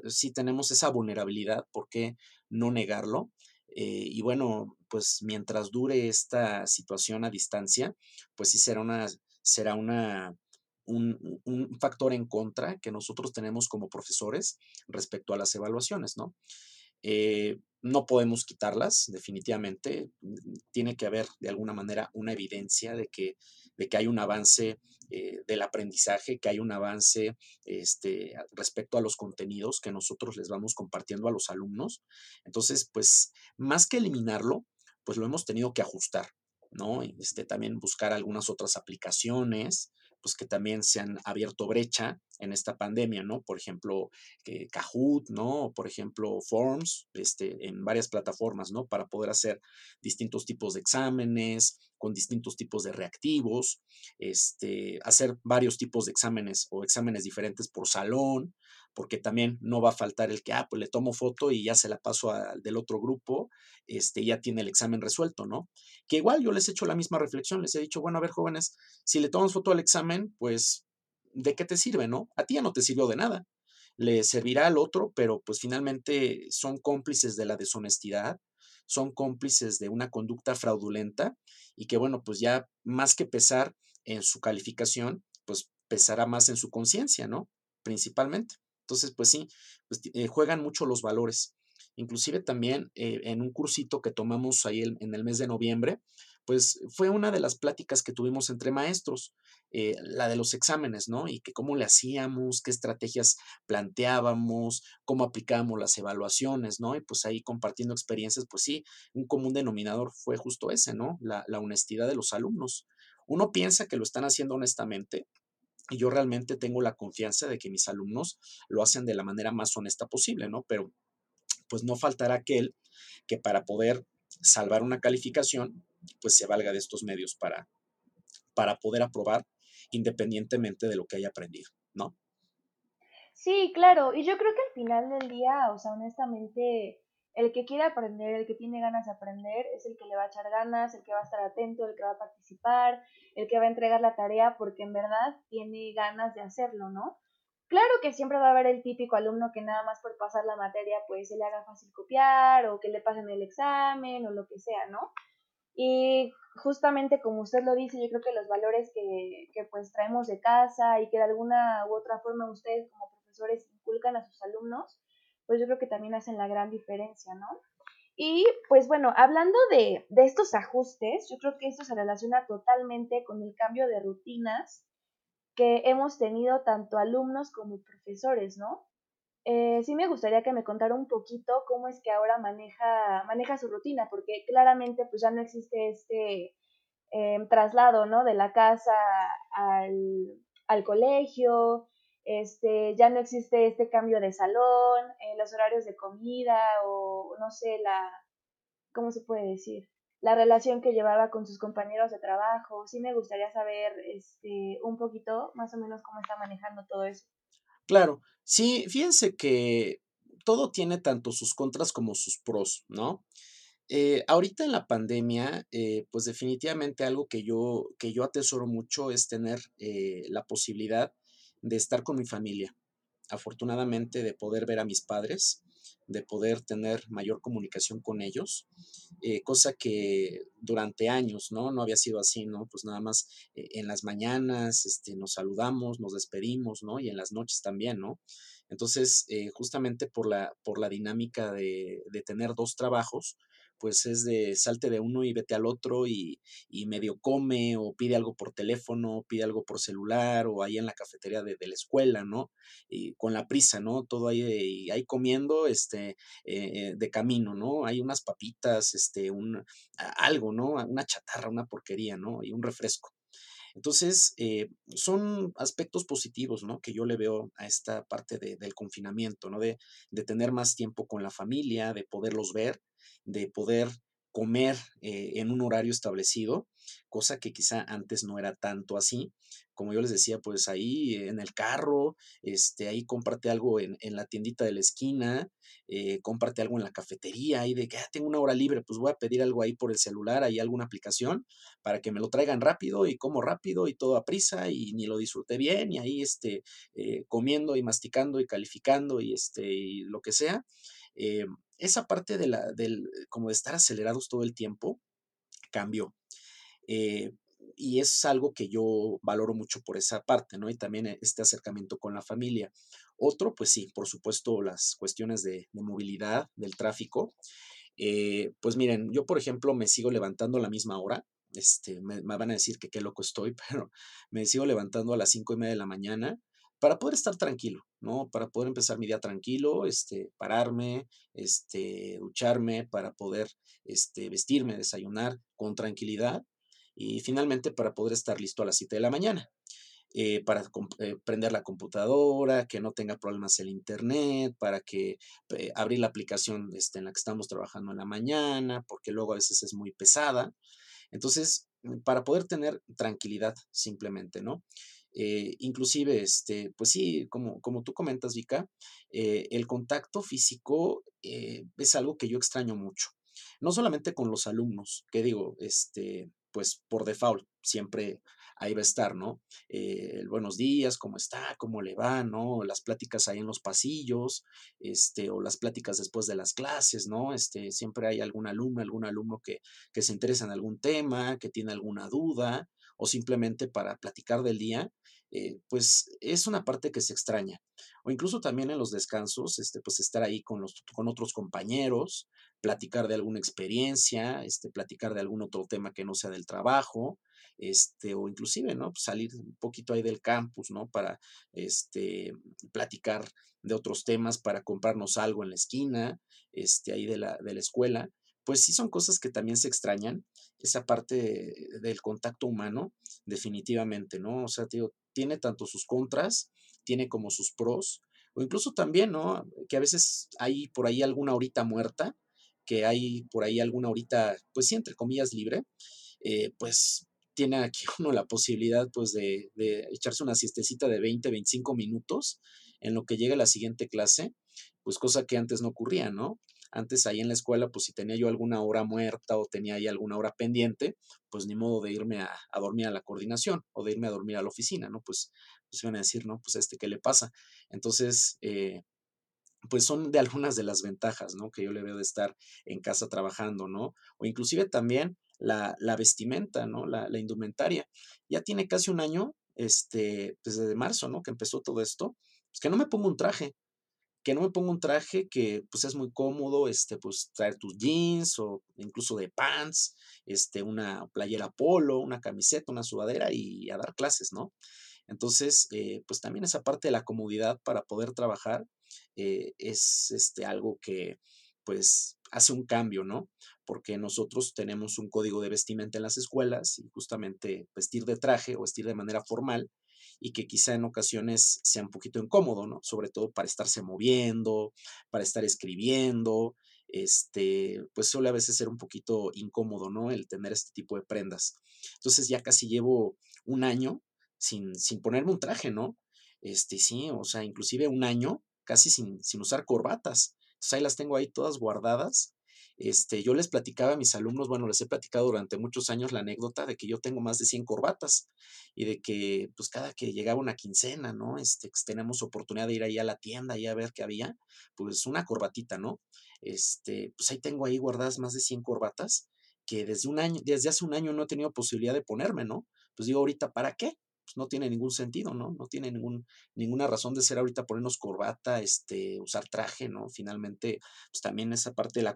Speaker 3: sí tenemos esa vulnerabilidad, ¿por qué no negarlo? Eh, y bueno, pues mientras dure esta situación a distancia, pues sí será una, será una, un, un, factor en contra que nosotros tenemos como profesores respecto a las evaluaciones, ¿no? Eh, no podemos quitarlas, definitivamente. Tiene que haber de alguna manera una evidencia de que, de que hay un avance eh, del aprendizaje, que hay un avance este, respecto a los contenidos que nosotros les vamos compartiendo a los alumnos. Entonces, pues, más que eliminarlo, pues lo hemos tenido que ajustar, ¿no? Este, también buscar algunas otras aplicaciones, pues que también se han abierto brecha en esta pandemia, ¿no? Por ejemplo, eh, Kahoot, ¿no? Por ejemplo, Forms, este, en varias plataformas, ¿no? Para poder hacer distintos tipos de exámenes, con distintos tipos de reactivos, este, hacer varios tipos de exámenes o exámenes diferentes por salón, porque también no va a faltar el que, ah, pues le tomo foto y ya se la paso al del otro grupo, este, ya tiene el examen resuelto, ¿no? Que igual yo les he hecho la misma reflexión, les he dicho, bueno, a ver, jóvenes, si le tomas foto al examen, pues, ¿de qué te sirve, no? A ti ya no te sirvió de nada. Le servirá al otro, pero pues finalmente son cómplices de la deshonestidad, son cómplices de una conducta fraudulenta y que, bueno, pues ya más que pesar en su calificación, pues pesará más en su conciencia, ¿no? Principalmente. Entonces, pues sí, pues, eh, juegan mucho los valores. Inclusive también eh, en un cursito que tomamos ahí en el mes de noviembre, pues fue una de las pláticas que tuvimos entre maestros, eh, la de los exámenes, ¿no? Y que cómo le hacíamos, qué estrategias planteábamos, cómo aplicábamos las evaluaciones, ¿no? Y pues ahí compartiendo experiencias, pues sí, un común denominador fue justo ese, ¿no? La, la honestidad de los alumnos. Uno piensa que lo están haciendo honestamente, y yo realmente tengo la confianza de que mis alumnos lo hacen de la manera más honesta posible, ¿no? Pero pues no faltará aquel que para poder salvar una calificación, pues se valga de estos medios para, para poder aprobar independientemente de lo que haya aprendido, ¿no?
Speaker 2: Sí, claro, y yo creo que al final del día, o sea, honestamente, el que quiere aprender, el que tiene ganas de aprender, es el que le va a echar ganas, el que va a estar atento, el que va a participar, el que va a entregar la tarea porque en verdad tiene ganas de hacerlo, ¿no? Claro que siempre va a haber el típico alumno que nada más por pasar la materia pues se le haga fácil copiar o que le pasen el examen o lo que sea, ¿no? Y justamente como usted lo dice, yo creo que los valores que, que pues traemos de casa y que de alguna u otra forma ustedes como profesores inculcan a sus alumnos, pues yo creo que también hacen la gran diferencia, ¿no? Y pues bueno, hablando de, de, estos ajustes, yo creo que esto se relaciona totalmente con el cambio de rutinas que hemos tenido tanto alumnos como profesores, ¿no? Eh, sí me gustaría que me contara un poquito cómo es que ahora maneja, maneja su rutina, porque claramente pues ya no existe este eh, traslado, ¿no? De la casa al, al colegio, este, ya no existe este cambio de salón, eh, los horarios de comida o no sé, la, ¿cómo se puede decir? La relación que llevaba con sus compañeros de trabajo. Sí me gustaría saber este, un poquito más o menos cómo está manejando todo eso.
Speaker 3: Claro, sí, fíjense que todo tiene tanto sus contras como sus pros, ¿no? Eh, ahorita en la pandemia, eh, pues definitivamente algo que yo, que yo atesoro mucho es tener la posibilidad de estar con mi familia, afortunadamente de poder ver a mis padres, de poder tener mayor comunicación con ellos, eh, cosa que durante años, ¿no? No había sido así, ¿no? Pues nada más eh, en las mañanas este, nos saludamos, nos despedimos, ¿no? Y en las noches también, ¿no? Entonces, eh, justamente por la, por la dinámica de, de tener dos trabajos, pues es de salte de uno y vete al otro y, medio come o pide algo por teléfono, pide algo por celular o ahí en la cafetería de, la escuela, ¿no? Y con la prisa, ¿no? Todo ahí, ahí comiendo este, eh, de camino, ¿no? Hay unas papitas, este, un, algo, ¿no? Una chatarra, una porquería, ¿no? Y un refresco. Entonces, eh, son aspectos positivos, ¿no? Que yo le veo a esta parte del confinamiento, ¿no? De, de, tener más tiempo con la familia, de poderlos ver, de poder comer eh, en un horario establecido, cosa que quizá antes no era tanto así. Como yo les decía, pues ahí en el carro, este, ahí cómprate algo en, la tiendita de la esquina, eh, cómprate algo en la cafetería, ahí de que ah, tengo una hora libre, pues voy a pedir algo ahí por el celular, ahí alguna aplicación, para que me lo traigan rápido y como rápido y todo a prisa y ni lo disfruté bien y ahí este, eh, comiendo y masticando y calificando y, este, y lo que sea. Eh, esa parte de la, del, como de estar acelerados todo el tiempo cambió. Eh, y es algo que yo valoro mucho por esa parte, ¿no? Y también este acercamiento con la familia. Otro, pues sí, por supuesto, las cuestiones de, movilidad, del tráfico. Eh, pues miren, yo por ejemplo me sigo levantando a la misma hora. Este, me, me, van a decir que qué loco estoy, *laughs* pero me sigo levantando a las cinco y media de la mañana para poder estar tranquilo, ¿no? Para poder empezar mi día tranquilo, este, pararme, este, ducharme, para poder este, vestirme, desayunar con tranquilidad y finalmente para poder estar listo a las 7 de la mañana. Eh, para eh, prender la computadora, que no tenga problemas el internet, para que eh, abrir la aplicación este, en la que estamos trabajando en la mañana, porque luego a veces es muy pesada. Entonces, para poder tener tranquilidad simplemente, ¿no? Eh, inclusive, este, pues sí, como, como tú comentas, Vika, eh, el contacto físico eh, es algo que yo extraño mucho. No solamente con los alumnos, que digo, este, pues por default, siempre ahí va a estar, ¿no? el buenos días, cómo está, cómo le va, ¿no? Las pláticas ahí en los pasillos, este, o las pláticas después de las clases, ¿no? Este, siempre hay algún alumno, algún alumno que, que se interesa en algún tema, que tiene alguna duda, o simplemente para platicar del día, eh, pues es una parte que se extraña. O incluso también en los descansos, este, pues estar ahí con, los, con otros compañeros, platicar de alguna experiencia, este, platicar de algún otro tema que no sea del trabajo, este, o inclusive, ¿no? Salir un poquito ahí del campus, ¿no? Para, este, platicar de otros temas, para comprarnos algo en la esquina, este, ahí de la, de la escuela pues sí son cosas que también se extrañan, esa parte del contacto humano, definitivamente, ¿no? O sea, tiene tanto sus contras, tiene como sus pros, o incluso también, ¿no? Que a veces hay por ahí alguna horita muerta, que hay por ahí alguna horita, pues sí, entre comillas, libre, eh, pues tiene aquí *laughs* uno la posibilidad, pues, de, de echarse una siestecita de 20, 25 minutos en lo que llega la siguiente clase, pues cosa que antes no ocurría, ¿no? Antes ahí en la escuela, pues si tenía yo alguna hora muerta o tenía ahí alguna hora pendiente, pues ni modo de irme a, dormir a la coordinación o de irme a dormir a la oficina, ¿no? Pues, pues iban a decir, ¿no? Pues este, ¿qué le pasa? Entonces, eh, pues son de algunas de las ventajas, ¿no? Que yo le veo de estar en casa trabajando, ¿no? O inclusive también la, vestimenta, ¿no? La, la, indumentaria. Ya tiene casi un año, este, pues, desde marzo, ¿no? Que empezó todo esto, pues que no me pongo un traje que no me ponga un traje que pues es muy cómodo, este, pues traer tus jeans o incluso de pants, este, una playera polo, una camiseta, una sudadera y a dar clases, ¿no? Entonces, eh, pues también esa parte de la comodidad para poder trabajar eh, es este, algo que pues hace un cambio, ¿no? Porque nosotros tenemos un código de vestimenta en las escuelas y justamente vestir de traje o vestir de manera formal y que quizá en ocasiones sea un poquito incómodo, ¿no? Sobre todo para estarse moviendo, para estar escribiendo, este, pues suele a veces ser un poquito incómodo, ¿no? El tener este tipo de prendas. Entonces ya casi llevo un año sin, sin ponerme un traje, ¿no? Este, sí, o sea, inclusive un año casi sin, sin usar corbatas. Entonces ahí las tengo ahí todas guardadas este, yo les platicaba a mis alumnos, bueno, les he platicado durante muchos años la anécdota de que yo tengo más de 100 corbatas y de que, pues, cada que llegaba una quincena, ¿no? Este, pues, tenemos oportunidad de ir ahí a la tienda y a ver qué había, pues, una corbatita, ¿no? Este, pues, ahí tengo ahí guardadas más de 100 corbatas que desde un año, desde hace un año no he tenido posibilidad de ponerme, ¿no? Pues digo, ahorita, ¿para qué? Pues no tiene ningún sentido, ¿no? No tiene ningún, ninguna razón de ser ahorita ponernos corbata, este, usar traje, ¿no? Finalmente, pues también esa parte de la,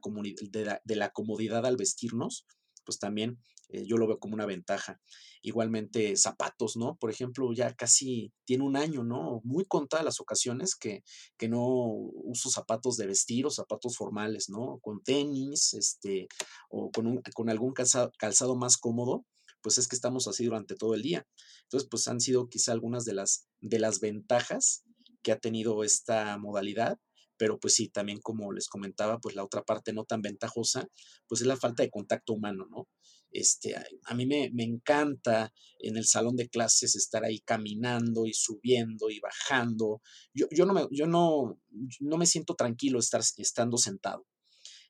Speaker 3: de la, de la comodidad al vestirnos, pues también eh, yo lo veo como una ventaja. Igualmente, zapatos, ¿no? Por ejemplo, ya casi tiene un año, ¿no? Muy contadas las ocasiones que, que no uso zapatos de vestir o zapatos formales, ¿no? Con tenis, este, o con, un, con algún calzado más cómodo pues es que estamos así durante todo el día. Entonces, pues han sido quizá algunas de las, de las ventajas que ha tenido esta modalidad, pero pues sí, también como les comentaba, pues la otra parte no tan ventajosa, pues es la falta de contacto humano, ¿no? Este, a mí me, me, encanta en el salón de clases estar ahí caminando y subiendo y bajando. Yo, yo, no, me, yo no, no me siento tranquilo estar estando sentado.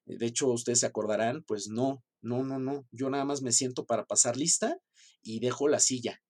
Speaker 3: De hecho, ustedes se acordarán, pues no, no, no, no. Yo nada más me siento para pasar lista y dejo la silla.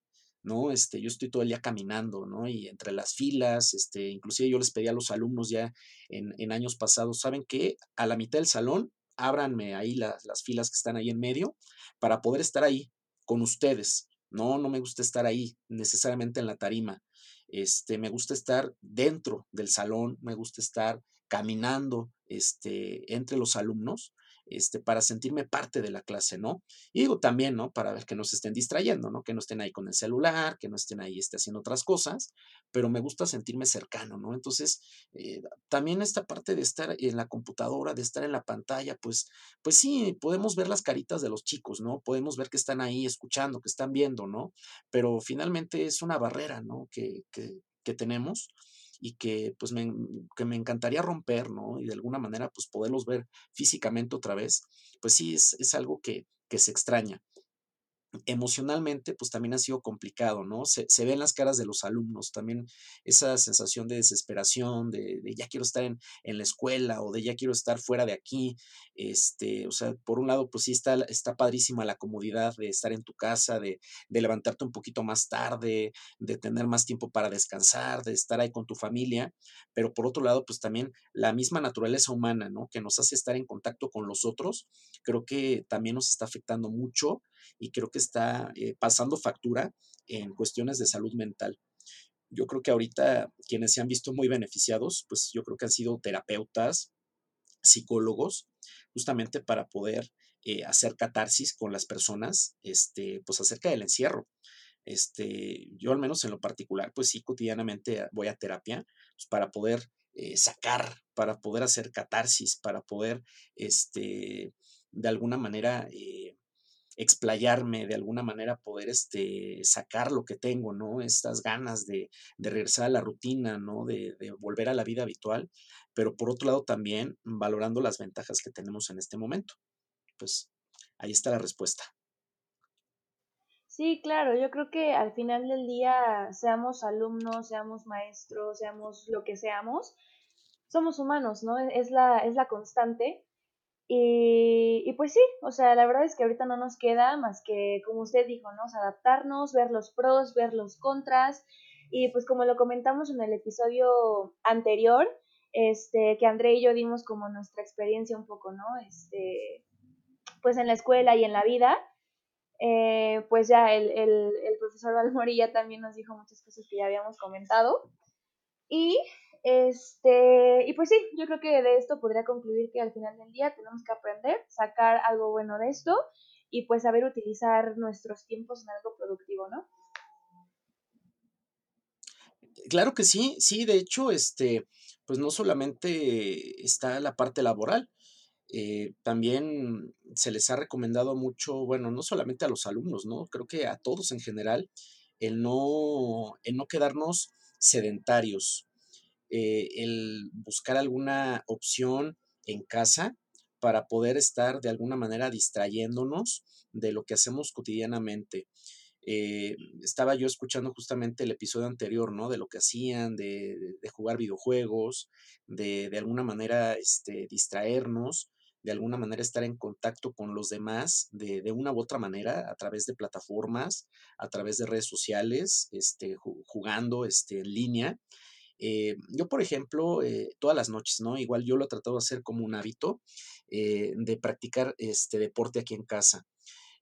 Speaker 3: ¿no? Este, yo estoy todo el día caminando, ¿no? Y entre las filas, este, inclusive yo les pedí a los alumnos ya en, en años pasados, ¿saben qué? A la mitad del salón, ábranme ahí las, las filas que están ahí en medio para poder estar ahí con ustedes. No, no me gusta estar ahí necesariamente en la tarima. Este, me gusta estar dentro del salón, me gusta estar caminando este, entre los alumnos este, para sentirme parte de la clase, ¿no? Y digo también, ¿no? Para ver que no se estén distrayendo, ¿no? Que no estén ahí con el celular, que no estén ahí este, haciendo otras cosas, pero me gusta sentirme cercano, ¿no? Entonces, eh, también esta parte de estar en la computadora, de estar en la pantalla, pues, pues sí, podemos ver las caritas de los chicos, ¿no? Podemos ver que están ahí escuchando, que están viendo, ¿no? Pero finalmente es una barrera, ¿no? Que, que, que tenemos y que pues me, que me encantaría romper, ¿no? Y de alguna manera pues poderlos ver físicamente otra vez, pues sí, es, es algo que, que se extraña emocionalmente, pues también ha sido complicado, ¿no? Se, se, ve en las caras de los alumnos también esa sensación de desesperación, de, de ya quiero estar en, en, la escuela o de ya quiero estar fuera de aquí. Este, o sea, por un lado, pues sí está, está padrísima la comodidad de estar en tu casa, de, de levantarte un poquito más tarde, de tener más tiempo para descansar, de estar ahí con tu familia, pero por otro lado, pues también la misma naturaleza humana, ¿no? Que nos hace estar en contacto con los otros, creo que también nos está afectando mucho y creo que está eh, pasando factura en cuestiones de salud mental. Yo creo que ahorita quienes se han visto muy beneficiados, pues yo creo que han sido terapeutas, psicólogos, justamente para poder eh, hacer catarsis con las personas, este, pues acerca del encierro. Este, yo al menos en lo particular, pues sí, cotidianamente voy a terapia pues, para poder eh, sacar, para poder hacer catarsis, para poder, este, de alguna manera, explayarme, de alguna manera poder este, sacar lo que tengo, ¿no? Estas ganas de, de regresar a la rutina, ¿no? De, de, volver a la vida habitual, pero por otro lado también valorando las ventajas que tenemos en este momento. Pues ahí está la respuesta.
Speaker 2: Sí, claro, yo creo que al final del día, seamos alumnos, seamos maestros, seamos lo que seamos, somos humanos, ¿no? Es la, es la constante y, pues sí, o sea, la verdad es que ahorita no nos queda más que, como usted dijo, ¿no? Adaptarnos, ver los pros, ver los contras. Y pues como lo comentamos en el episodio anterior, este, que André y yo dimos como nuestra experiencia un poco, ¿no? Este, pues en la escuela y en la vida, eh, pues ya el, el, el profesor Valmorilla también nos dijo muchas cosas que ya habíamos comentado. Y este, y pues sí, yo creo que de esto podría concluir que al final del día tenemos que aprender, sacar algo bueno de esto y pues saber utilizar nuestros tiempos en algo productivo, ¿no?
Speaker 3: Claro que sí, sí, de hecho, este, pues no solamente está la parte laboral, eh, también se les ha recomendado mucho, bueno, no solamente a los alumnos, ¿no? Creo que a todos en general, el no, el no quedarnos sedentarios, eh, el buscar alguna opción en casa para poder estar de alguna manera distrayéndonos de lo que hacemos cotidianamente. Eh, estaba yo escuchando justamente el episodio anterior, ¿no? De lo que hacían, de, de jugar videojuegos, de, de alguna manera este, distraernos, de alguna manera estar en contacto con los demás de, de, una u otra manera, a través de plataformas, a través de redes sociales, este, jugando este, en línea. Eh, yo, por ejemplo, eh, todas las noches, ¿no? Igual yo lo he tratado de hacer como un hábito eh, de practicar este deporte aquí en casa.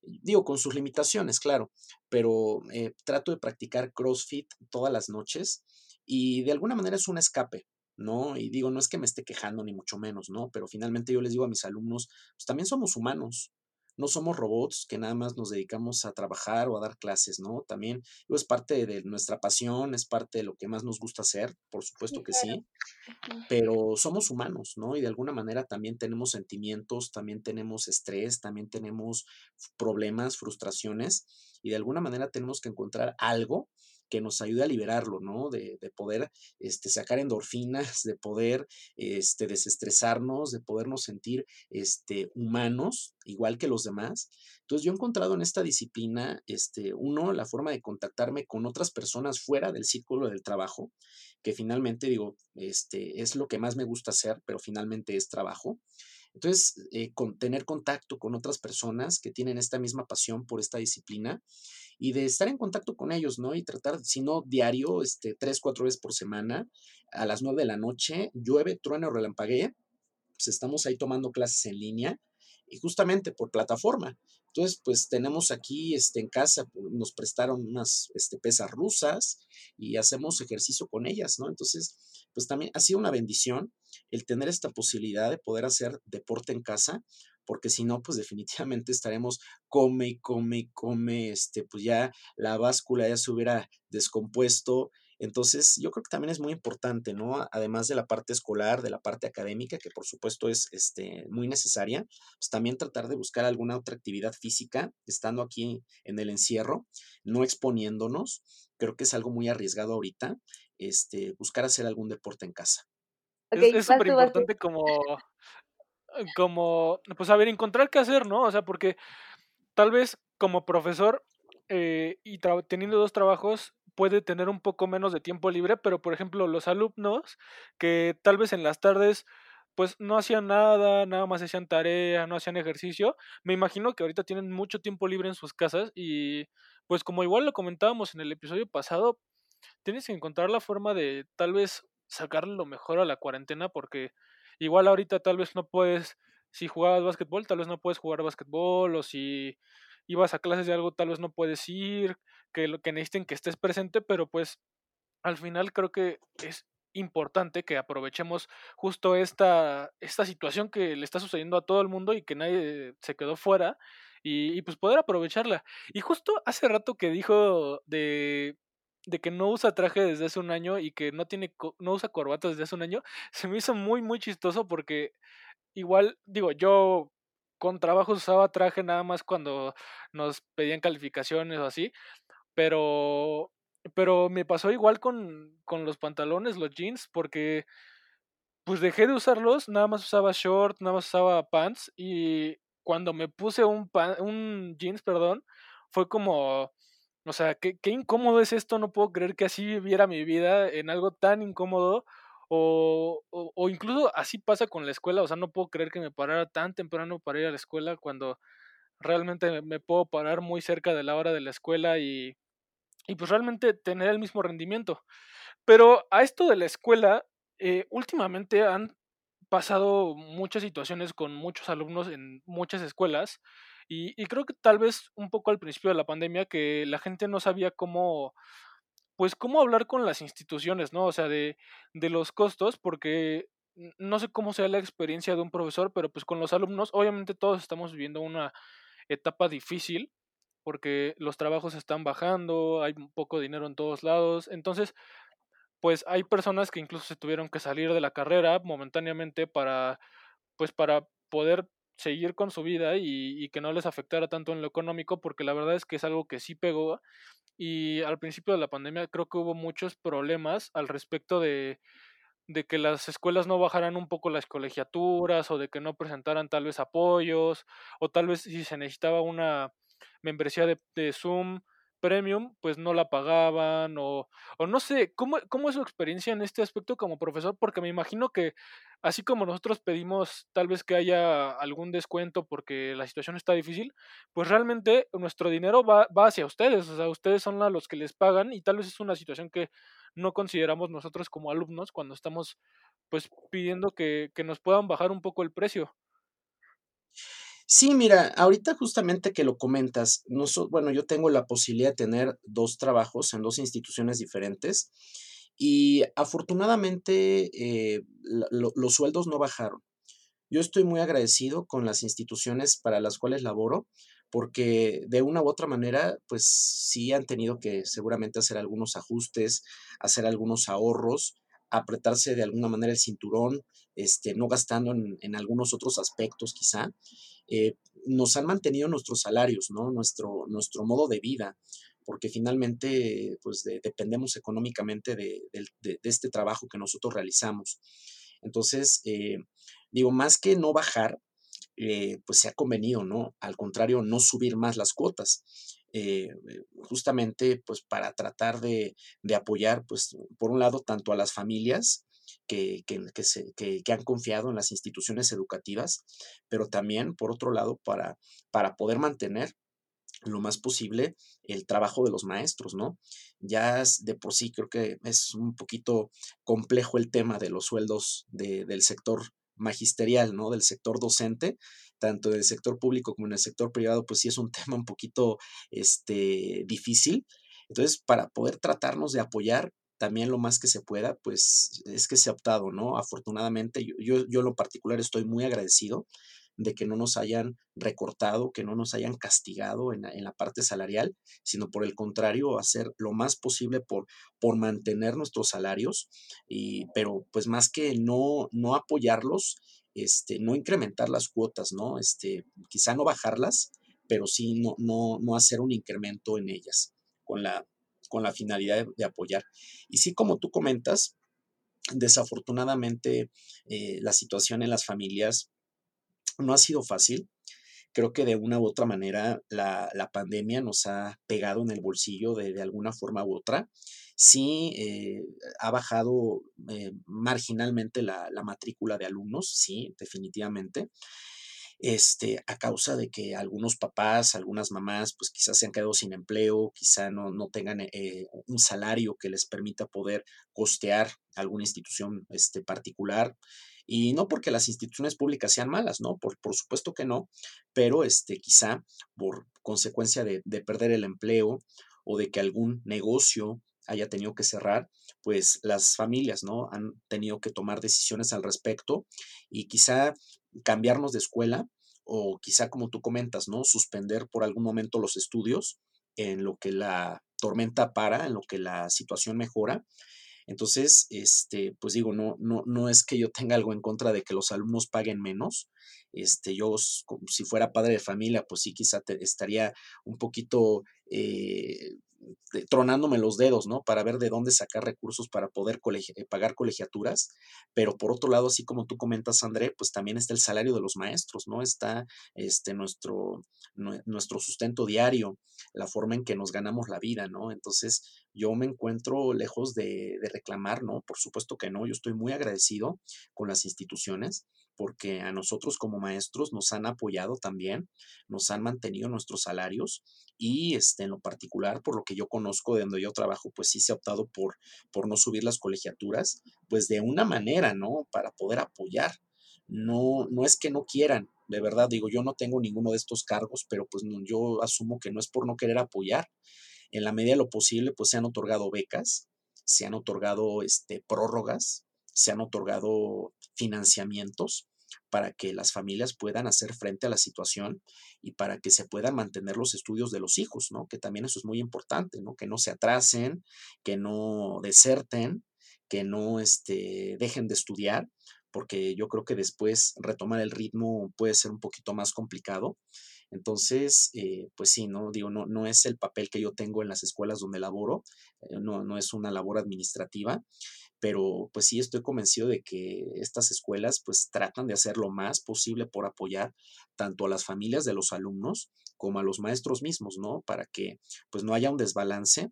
Speaker 3: Digo, con sus limitaciones, claro, pero trato de practicar CrossFit todas las noches y de alguna manera es un escape, ¿no? Y digo, no es que me esté quejando ni mucho menos, ¿no? Pero finalmente yo les digo a mis alumnos, pues también somos humanos, no somos robots que nada más nos dedicamos a trabajar o a dar clases, ¿no? También es parte de nuestra pasión, es parte de lo que más nos gusta hacer, por supuesto que sí, pero somos humanos, ¿no? Y de alguna manera también tenemos sentimientos, también tenemos estrés, también tenemos problemas, frustraciones, y de alguna manera tenemos que encontrar algo que nos ayude a liberarlo, ¿no? De, de poder este, sacar endorfinas, de poder este, desestresarnos, de podernos sentir este, humanos, igual que los demás. Entonces yo he encontrado en esta disciplina, este, uno, la forma de contactarme con otras personas fuera del círculo del trabajo, que finalmente digo, este, es lo que más me gusta hacer, pero finalmente es trabajo. Entonces, eh, tener contacto con otras personas que tienen esta misma pasión por esta disciplina y de estar en contacto con ellos, ¿no? Y tratar, si no diario, este, tres, cuatro veces por semana, a las nueve de la noche, llueve, trueno, relampaguee, pues estamos ahí tomando clases en línea y justamente por plataforma. Entonces, pues tenemos aquí este, en casa, nos prestaron unas este, pesas rusas y hacemos ejercicio con ellas, ¿no? Entonces, pues también ha sido una bendición el tener esta posibilidad de poder hacer deporte en casa, porque si no, pues definitivamente estaremos come y come y come, este, pues ya la báscula ya se hubiera descompuesto, entonces, yo creo que también es muy importante, ¿no? Además de la parte escolar, de la parte académica, que por supuesto es este, muy necesaria, pues también tratar de buscar alguna otra actividad física, estando aquí en el encierro, no exponiéndonos. Creo que es algo muy arriesgado ahorita, este, buscar hacer algún deporte en casa.
Speaker 1: es súper importante como, como, pues, a ver, encontrar qué hacer, ¿no? O sea, porque tal vez como profesor eh, y teniendo dos trabajos, puede tener un poco menos de tiempo libre, pero por ejemplo los alumnos que tal vez en las tardes pues no hacían nada, nada más hacían tarea, no hacían ejercicio, me imagino que ahorita tienen mucho tiempo libre en sus casas y pues como igual lo comentábamos en el episodio pasado, tienes que encontrar la forma de tal vez sacarle lo mejor a la cuarentena porque igual ahorita tal vez no puedes, si jugabas básquetbol, tal vez no puedes jugar básquetbol o si ibas a clases de algo, tal vez no puedes ir, que lo que necesiten que estés presente, pero pues al final creo que es importante que aprovechemos justo esta, esta situación que le está sucediendo a todo el mundo y que nadie se quedó fuera y, pues poder aprovecharla. Y justo hace rato que dijo de, de que no usa traje desde hace un año y que no tiene no usa corbata desde hace un año, *laughs* se me hizo muy muy chistoso porque igual digo, yo con trabajo usaba traje nada más cuando nos pedían calificaciones o así, pero, pero me pasó igual con, con los pantalones, los jeans, porque pues dejé de usarlos, nada más usaba short, nada más usaba pants y cuando me puse un, un jeans, perdón, fue como, o sea, ¿qué, qué incómodo es esto, no puedo creer que así viviera mi vida en algo tan incómodo o, o, incluso así pasa con la escuela, o sea, no puedo creer que me parara tan temprano para ir a la escuela cuando realmente me puedo parar muy cerca de la hora de la escuela y, y pues realmente tener el mismo rendimiento. Pero a esto de la escuela, eh, últimamente han pasado muchas situaciones con muchos alumnos en muchas escuelas y, y creo que tal vez un poco al principio de la pandemia que la gente no sabía cómo pues cómo hablar con las instituciones, ¿no? O sea, de, de los costos, porque no sé cómo sea la experiencia de un profesor, pero pues con los alumnos, obviamente todos estamos viviendo una etapa difícil, porque los trabajos están bajando, hay poco dinero en todos lados, entonces, pues hay personas que incluso se tuvieron que salir de la carrera momentáneamente para, pues para poder seguir con su vida y, y que no les afectara tanto en lo económico, porque la verdad es que es algo que sí pegó. Y al principio de la pandemia creo que hubo muchos problemas al respecto de, de que las escuelas no bajaran un poco las colegiaturas o de que no presentaran tal vez apoyos o tal vez si se necesitaba una membresía de, de Zoom premium, pues no la pagaban o, o no sé, ¿cómo, ¿cómo es su experiencia en este aspecto como profesor? Porque me imagino que así como nosotros pedimos tal vez que haya algún descuento porque la situación está difícil, pues realmente nuestro dinero va, va hacia ustedes, o sea, ustedes son los que les pagan y tal vez es una situación que no consideramos nosotros como alumnos cuando estamos pues pidiendo que, que nos puedan bajar un poco el precio.
Speaker 3: Sí, mira, ahorita justamente que lo comentas, no bueno, yo tengo la posibilidad de tener dos trabajos en dos instituciones diferentes y afortunadamente eh, los sueldos no bajaron. Yo estoy muy agradecido con las instituciones para las cuales laboro porque de una u otra manera, pues sí han tenido que seguramente hacer algunos ajustes, hacer algunos ahorros, apretarse de alguna manera el cinturón, este, no gastando en, en algunos otros aspectos quizá. Eh, nos han mantenido nuestros salarios, ¿no? Nuestro, nuestro modo de vida, porque finalmente pues dependemos económicamente de, este trabajo que nosotros realizamos. Entonces, eh, digo, más que no bajar, eh, pues se ha convenido, ¿no? Al contrario, no subir más las cuotas. Eh, justamente pues para tratar de, apoyar, pues por un lado, tanto a las familias que, que, han confiado en las instituciones educativas, pero también, por otro lado, para, para poder mantener lo más posible el trabajo de los maestros, ¿no? Ya de por sí creo que es un poquito complejo el tema de los sueldos del sector magisterial, ¿no? Del sector docente, tanto del sector público como en el sector privado, pues sí es un *laughs* tema un poquito este, difícil. Entonces, para poder tratarnos de apoyar también lo más que se pueda, pues es que se ha optado, ¿no? Afortunadamente, yo, yo, yo en lo particular estoy muy agradecido de que no nos hayan recortado, que no nos hayan castigado en, la parte salarial, sino por el contrario, hacer lo más posible por, por mantener nuestros salarios, y, pero pues más que no, no apoyarlos, este, no incrementar las cuotas, ¿no? Este, quizá no bajarlas, pero sí no, no, no hacer un incremento en ellas con la, con la finalidad de, apoyar. Y sí, como tú comentas, desafortunadamente eh, la situación en las familias no ha sido fácil. Creo que de una u otra manera la, pandemia nos ha pegado en el bolsillo de, alguna forma u otra. Sí, eh, ha bajado eh, marginalmente la, matrícula de alumnos, sí, definitivamente este, a causa de que algunos papás, algunas mamás, pues quizás se han quedado sin empleo, quizá no, no tengan eh, un salario que les permita poder costear alguna institución este, particular. Y no porque las instituciones públicas sean malas, ¿no? Por, por supuesto que no, pero este, quizá por consecuencia de, de perder el empleo o de que algún negocio haya tenido que cerrar, pues las familias, ¿no? Han tenido que tomar decisiones al respecto y quizá cambiarnos de escuela o quizá, como tú comentas, ¿no? Suspender por algún momento los estudios en lo que la tormenta para, en lo que la situación mejora entonces, este, pues digo, no, no, no es que yo tenga algo en contra de que los alumnos paguen menos. Este, yo, si fuera padre de familia, pues sí, quizá estaría un poquito eh, tronándome los dedos, ¿no? Para ver de dónde sacar recursos para poder eh, pagar colegiaturas. Pero por otro lado, así como tú comentas, André, pues también está el salario de los maestros, ¿no? Está este, nuestro, nuestro sustento diario, la forma en que nos ganamos la vida, ¿no? Entonces, yo me encuentro lejos de, de reclamar, ¿no? Por supuesto que no, yo estoy muy agradecido con las instituciones porque a nosotros como maestros nos han apoyado también, nos han mantenido nuestros salarios y este, en lo particular, por lo que yo conozco de donde yo trabajo, pues sí se ha optado por, por no subir las colegiaturas, pues de una manera, ¿no? Para poder apoyar. No, no es que no quieran, de verdad, digo, yo no tengo ninguno de estos cargos, pero pues yo asumo que no es por no querer apoyar. En la medida de lo posible, pues se han otorgado becas, se han otorgado este, prórrogas, se han otorgado financiamientos para que las familias puedan hacer frente a la situación y para que se puedan mantener los estudios de los hijos, ¿no? Que también eso es muy importante, ¿no? Que no se atrasen, que no deserten, que no este, dejen de estudiar, porque yo creo que después retomar el ritmo puede ser un poquito más complicado. Entonces, eh, pues sí, no digo, no, no es el papel que yo tengo en las escuelas donde laboro, eh, no, no es una labor administrativa, pero pues sí estoy convencido de que estas escuelas pues tratan de hacer lo más posible por apoyar tanto a las familias de los alumnos como a los maestros mismos, ¿no? Para que pues no haya un desbalance,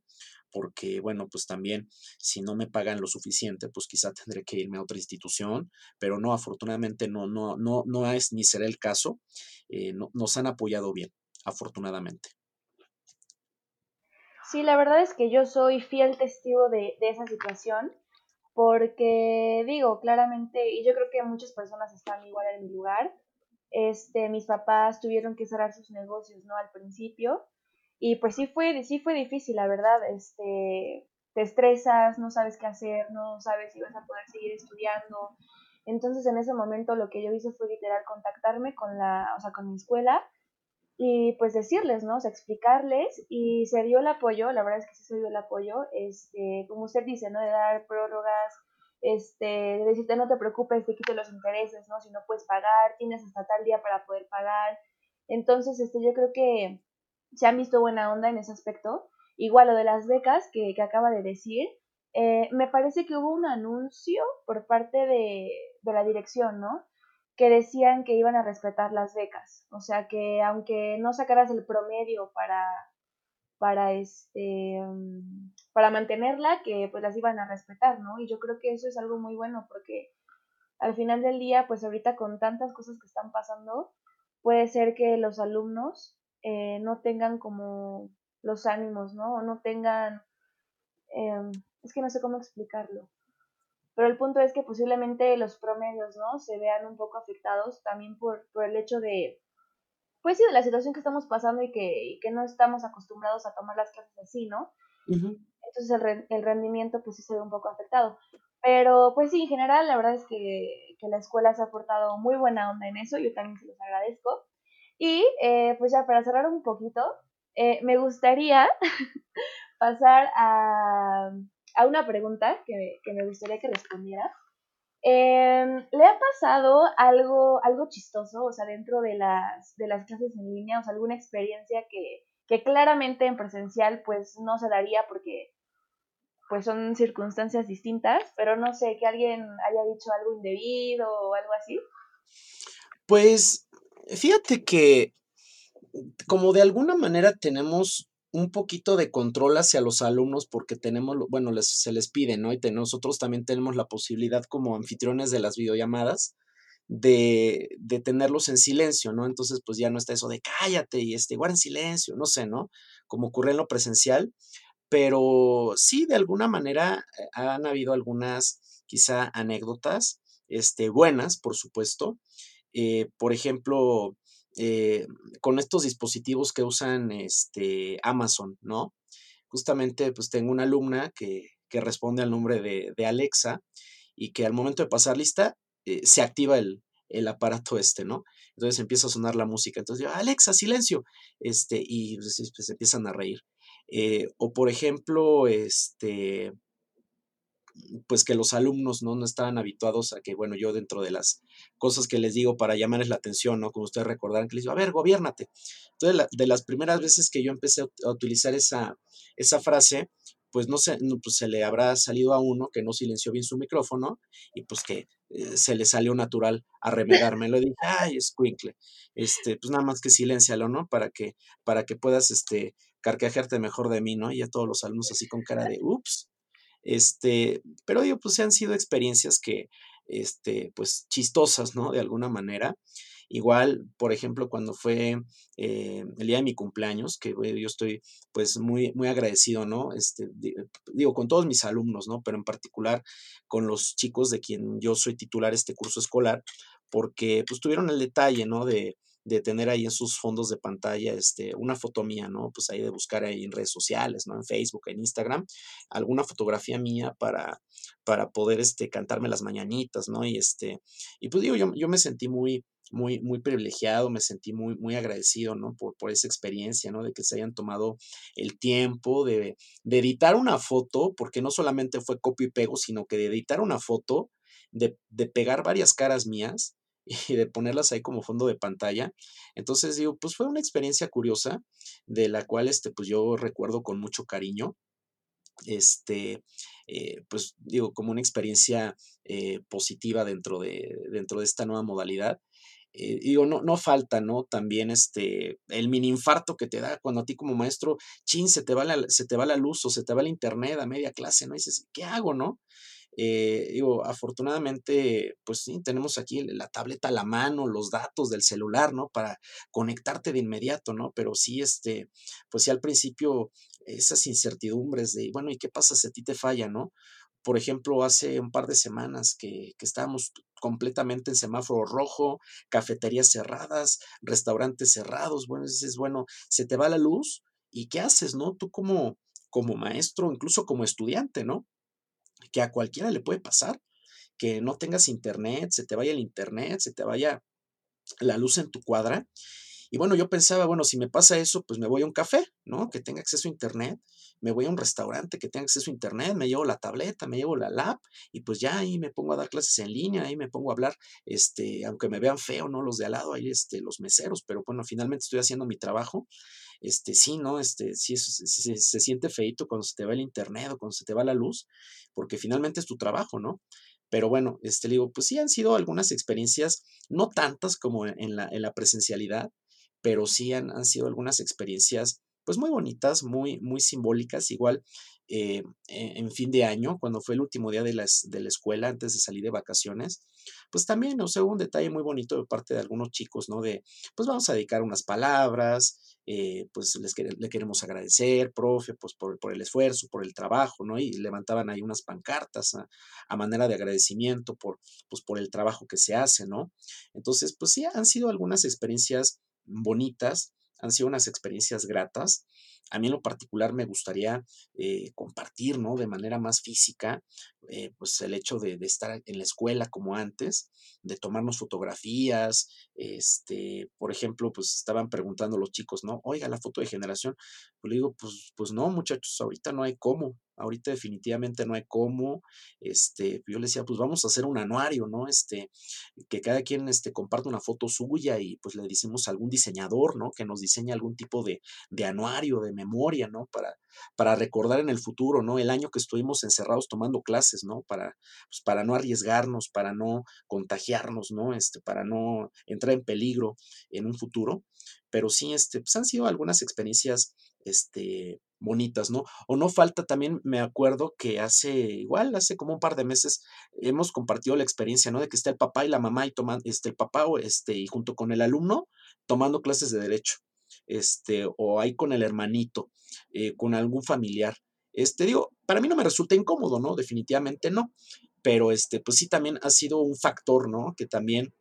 Speaker 3: porque bueno, pues también si no me pagan lo suficiente, pues quizá *laughs* tendré que irme a otra institución, pero no, afortunadamente no, no, no, no es ni será el caso, eh, nos han apoyado bien, afortunadamente.
Speaker 2: Sí, la verdad es que yo soy fiel testigo de, de esa situación porque digo, claramente, y yo creo que muchas personas están igual en mi lugar, este, mis papás tuvieron que cerrar sus negocios, ¿no? Al principio, y pues sí fue, sí fue difícil, la verdad, este, te estresas, no sabes qué hacer, no sabes si vas a poder seguir estudiando, entonces en ese momento lo que yo hice fue literal contactarme con la, o sea, con mi escuela, y pues decirles, ¿no? O sea, explicarles y se dio el apoyo, la verdad es que sí se dio el apoyo, este, como usted dice, ¿no? De dar prórrogas, este, de decirte no te preocupes, te quito los intereses, ¿no? Si no puedes pagar, tienes hasta tal día para poder pagar. Entonces, este, yo creo que se han visto buena onda en ese aspecto igual lo de las becas que, que acaba de decir, eh, me parece que hubo un anuncio por parte de, de la dirección, ¿no? Que decían que iban a respetar las becas. O sea que aunque no sacaras el promedio para, para este mm, para mantenerla que pues las iban a respetar no y yo creo que eso es algo muy bueno porque al final del día pues ahorita con tantas cosas que están pasando puede ser que los alumnos eh, no tengan como los ánimos no o no tengan em, es que no sé cómo explicarlo pero el punto es que posiblemente los promedios no se vean un poco afectados también por, por el hecho de pues sí, de la situación que estamos pasando y que, que no estamos acostumbrados a tomar las clases así, ¿no? Entonces el, el, rendimiento pues sí se ve un poco afectado. Pero pues sí, en general la verdad es que, que, la escuela se ha portado muy buena onda en eso, yo también se los agradezco. Y eh, pues ya para cerrar un poquito, eh, me gustaría *laughs* pasar a, a una pregunta que, que, me gustaría que respondiera. Eh, ¿Le ha pasado algo, algo chistoso, o sea, dentro de las, de las clases en línea, o sea, alguna experiencia que, que claramente en presencial pues no se daría porque pues son circunstancias distintas, pero no sé, que alguien haya dicho algo indebido o algo así?
Speaker 3: Pues fíjate que como de alguna manera tenemos un poquito de control hacia los alumnos porque tenemos, bueno, les, se les pide, ¿no? Y nosotros también tenemos la posibilidad como anfitriones de las videollamadas de, de, tenerlos en silencio, ¿no? Entonces, pues ya no está eso de cállate y este, guarda en silencio, no sé, ¿no? Como ocurre en lo presencial, pero sí, de alguna manera eh, han habido algunas, quizá, anécdotas, este, buenas, por supuesto. Eh, por ejemplo, eh, con estos dispositivos que usan este, Amazon, ¿no? Justamente, pues tengo una alumna que, que responde al nombre de, de, Alexa y que al momento de pasar lista eh, se activa el, el, aparato este, ¿no? Entonces empieza a sonar la música. Entonces yo, Alexa, silencio. Este, y pues, pues empiezan a reír. O por ejemplo, este, pues que los alumnos ¿no? no estaban habituados a que, bueno, yo dentro de las cosas que les digo para llamarles la atención, ¿no? Como ustedes recordarán, que les digo, a ver, gobiernate. Entonces, de las primeras veces que yo empecé a, utilizar esa, esa frase, pues no sé, pues se le habrá salido a uno que no silenció bien su micrófono y pues que eh, se le salió natural a remedarme. Lo dije, ay, escuincle, este, pues nada más que silencialo, ¿no? Para que, para que puedas, este, carcajearte mejor de mí, ¿no? Y a todos los alumnos así con cara de, ups, este, pero digo, pues han sido experiencias que, este, pues chistosas, ¿no? De alguna manera. Igual, por ejemplo, cuando fue eh, el día de mi cumpleaños, que yo estoy pues muy, muy agradecido, ¿no? Este, digo, con todos mis alumnos, ¿no? Pero en particular con los chicos de quien yo soy titular este curso escolar, porque pues tuvieron el detalle, ¿no? De, de tener ahí en sus fondos de pantalla este, una foto mía, ¿no? Pues ahí de buscar ahí en redes sociales, ¿no? En Facebook, en Instagram, alguna fotografía mía para, para poder este, cantarme las mañanitas, ¿no? Y, este, y pues digo, yo, yo me sentí muy, muy, muy privilegiado, me sentí muy, muy agradecido, ¿no? Por, por esa experiencia, ¿no? De que se hayan tomado el tiempo de, de editar una foto, porque no solamente fue copio y pego, sino que de editar una foto, de, de pegar varias caras mías, y de ponerlas ahí como fondo de pantalla. Entonces digo, pues fue una experiencia curiosa de la cual este, pues yo recuerdo con mucho cariño. Este, eh, pues digo, como una experiencia eh, positiva dentro de, dentro de esta nueva modalidad. Eh, digo, no, no falta, ¿no? También este, el mini infarto que te da cuando a ti como maestro, chin, se te va la, se te va la luz o se te va el internet a media clase, ¿no? Y dices, ¿qué hago, no? Eh, digo, afortunadamente, pues sí, tenemos aquí la tableta a la mano, los datos del celular, ¿no? Para conectarte de inmediato, ¿no? Pero sí, este, pues sí, al principio esas incertidumbres de, bueno, ¿y qué pasa si a ti te falla, ¿no? Por ejemplo, hace un par de semanas que, que estábamos completamente en semáforo rojo, cafeterías cerradas, restaurantes cerrados, bueno, dices, bueno, se te va la luz y ¿qué haces, no? Tú como, como maestro, incluso como estudiante, ¿no? Que a cualquiera le puede pasar, que no tengas internet, se te vaya el internet, se te vaya la luz en tu cuadra. Y bueno, yo pensaba, bueno, si me pasa eso, pues me voy a un café, ¿no? Que tenga acceso a internet, me voy a un restaurante que tenga acceso a internet, me llevo la tableta, me llevo la lap y pues ya ahí me pongo a dar clases en línea, ahí me pongo a hablar, este, aunque me vean feo, ¿no? Los de al lado, ahí este, los meseros, pero bueno, finalmente estoy haciendo mi trabajo. Este, sí, ¿no? Este, sí, se, se, siente feito cuando se te va el internet o cuando se te va la luz, porque finalmente es tu trabajo, ¿no? Pero bueno, este, digo, pues sí han sido algunas experiencias, no tantas como en la, en la presencialidad, pero sí han, han sido algunas experiencias pues muy bonitas, muy, muy simbólicas. Igual eh, en fin de año, cuando fue el último día de, las, de la escuela, antes de salir de vacaciones, pues también, o sea, hubo un detalle muy bonito de parte de algunos chicos, ¿no? De, pues vamos a dedicar unas palabras, eh, pues les le queremos agradecer, profe, pues por, por, el esfuerzo, por el trabajo, ¿no? Y levantaban ahí unas pancartas a, a, manera de agradecimiento por, pues por el trabajo que se hace, ¿no? Entonces, pues sí, han sido algunas experiencias bonitas, han sido unas experiencias gratas. A mí en lo particular me gustaría eh, compartir, ¿no? De manera más física, eh, pues el hecho de, estar en la escuela como antes, de tomarnos fotografías, este, por ejemplo, pues estaban preguntando los chicos, ¿no? Oiga, la foto de generación. Pues le digo, pues, pues no, muchachos, ahorita no hay cómo. Ahorita definitivamente no hay cómo. Este, yo le decía, pues vamos a hacer un anuario, ¿no? Este, que cada quien este, comparte una foto suya y pues le decimos a algún diseñador, ¿no? Que nos diseñe algún tipo de, de anuario, de memoria, ¿no? Para, para recordar en el futuro, ¿no? El año que estuvimos encerrados tomando clases, ¿no? Para, pues, para no arriesgarnos, para no contagiarnos, ¿no? Este, para no entrar en peligro en un futuro. Pero sí, este, pues han sido algunas experiencias, este, bonitas, ¿no? O no falta también, me acuerdo que hace, igual, hace como un par de meses, hemos compartido la experiencia, ¿no? De que está el papá y la mamá y toman, este, el papá, este, y junto con el alumno, tomando clases de derecho, este, o ahí con el hermanito, eh, con algún familiar. Este, digo, para mí no me resulta incómodo, ¿no? Definitivamente no. Pero, este, pues sí, también ha sido un factor, ¿no? Que también,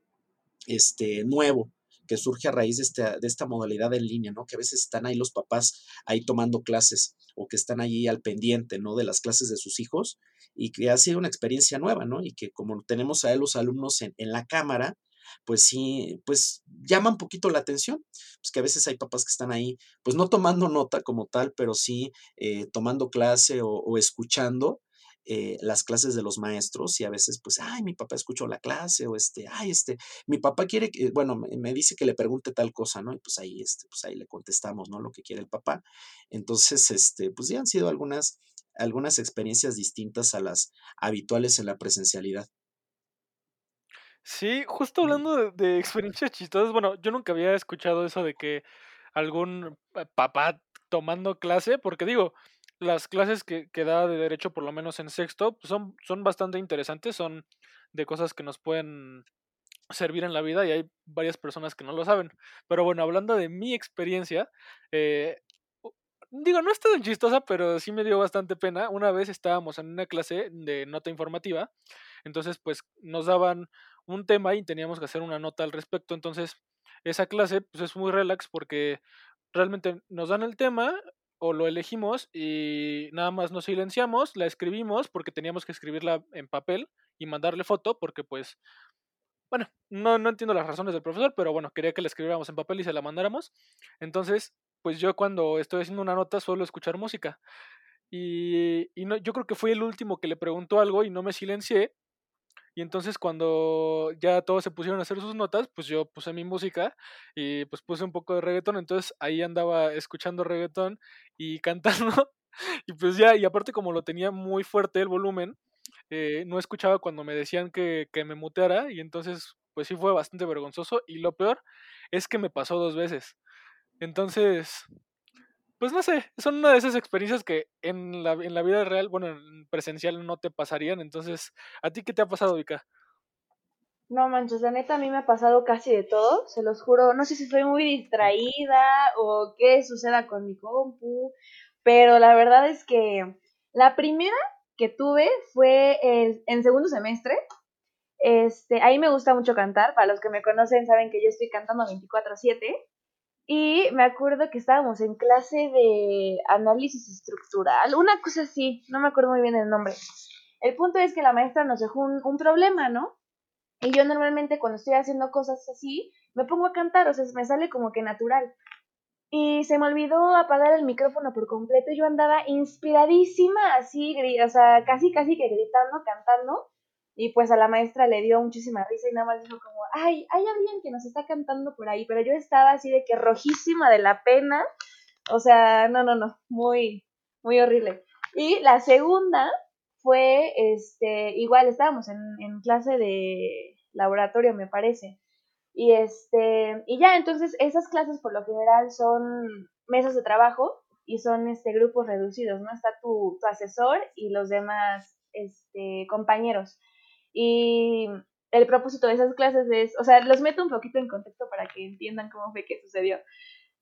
Speaker 3: este, nuevo, que surge a raíz de esta, de esta modalidad en línea, ¿no? Que a veces están ahí los papás ahí tomando clases o que están allí al pendiente, ¿no? De las clases de sus hijos y que ha sido una experiencia nueva, ¿no? Y que como tenemos a los alumnos en, en la cámara, pues sí, pues llama un poquito la atención, pues que a veces hay papás que están ahí, pues no tomando nota como tal, pero sí eh, tomando clase o, o escuchando eh, las clases de los maestros y a veces pues, ay, mi papá escuchó la clase o este, ay, este, mi papá quiere que, bueno, me, me, dice que le pregunte tal cosa, ¿no? Y pues ahí, este, pues ahí le contestamos, ¿no? Lo que quiere el papá. Entonces, este, pues ya han sido algunas, algunas experiencias distintas a las habituales en la presencialidad.
Speaker 1: Sí, justo hablando de, de experiencias chistosas, bueno, yo nunca había escuchado eso de que algún papá tomando clase, porque digo, las clases que, que, da de derecho, por lo menos en sexto, pues son, son bastante interesantes, son de cosas que nos pueden servir en la vida y hay varias personas que no lo saben. Pero bueno, hablando de mi experiencia, eh, digo, no es tan chistosa, pero sí me dio bastante pena. Una vez estábamos en una clase de nota informativa, entonces pues nos daban un tema y teníamos que hacer una nota al respecto. Entonces, esa clase pues es muy relax porque realmente nos dan el tema o lo elegimos y nada más nos silenciamos, la escribimos porque teníamos que escribirla en papel y mandarle foto porque pues bueno, no, no entiendo las razones del profesor, pero bueno, quería que la escribiéramos en papel y se la mandáramos. Entonces, pues yo cuando estoy haciendo una nota suelo escuchar música. Y, y no, yo creo que fui el último que le preguntó algo y no me silencié y entonces cuando ya todos se pusieron a hacer sus notas, pues yo puse mi música y pues puse un poco de reggaetón. Entonces ahí andaba escuchando reggaetón y cantando. *laughs* y pues ya, y aparte como lo tenía muy fuerte el volumen, eh, no escuchaba cuando me decían que, que me muteara. Y entonces pues sí fue bastante vergonzoso. Y lo peor es que me pasó dos veces. Entonces, pues no sé, son una de esas experiencias que en la, en la vida real, bueno, en presencial no te pasarían. Entonces, ¿a ti qué te ha pasado, Vika?
Speaker 2: No manches, la neta a mí me ha pasado casi de todo, se los juro. No sé si estoy muy distraída o qué suceda con mi compu, pero la verdad es que la primera que tuve fue el, en segundo semestre. Este, ahí me gusta mucho cantar. Para los que me conocen saben que yo estoy cantando 24/7. Y me acuerdo que estábamos en clase de análisis estructural, una cosa así, no me acuerdo muy bien el nombre. El punto es que la maestra nos dejó un, un, problema, ¿no? Y yo normalmente cuando estoy haciendo cosas así, me pongo a cantar, o sea, me sale como que natural. Y se me olvidó apagar el micrófono por completo, yo andaba inspiradísima, así, o sea, casi, casi que gritando, cantando. Y pues a la maestra le dio muchísima risa y nada más dijo como, ay, hay alguien que nos está cantando por ahí, pero yo estaba así de que rojísima de la pena. O sea, no, no, no, muy, muy horrible. Y la segunda fue, este, igual estábamos en, en clase de laboratorio, me parece. Y este, y ya, entonces esas clases por lo general son mesas de trabajo y son este grupos reducidos, ¿no? Está tu, tu asesor y los demás este, compañeros. Y el propósito de esas clases es, o sea, los meto un poquito en contexto para que entiendan cómo fue que sucedió.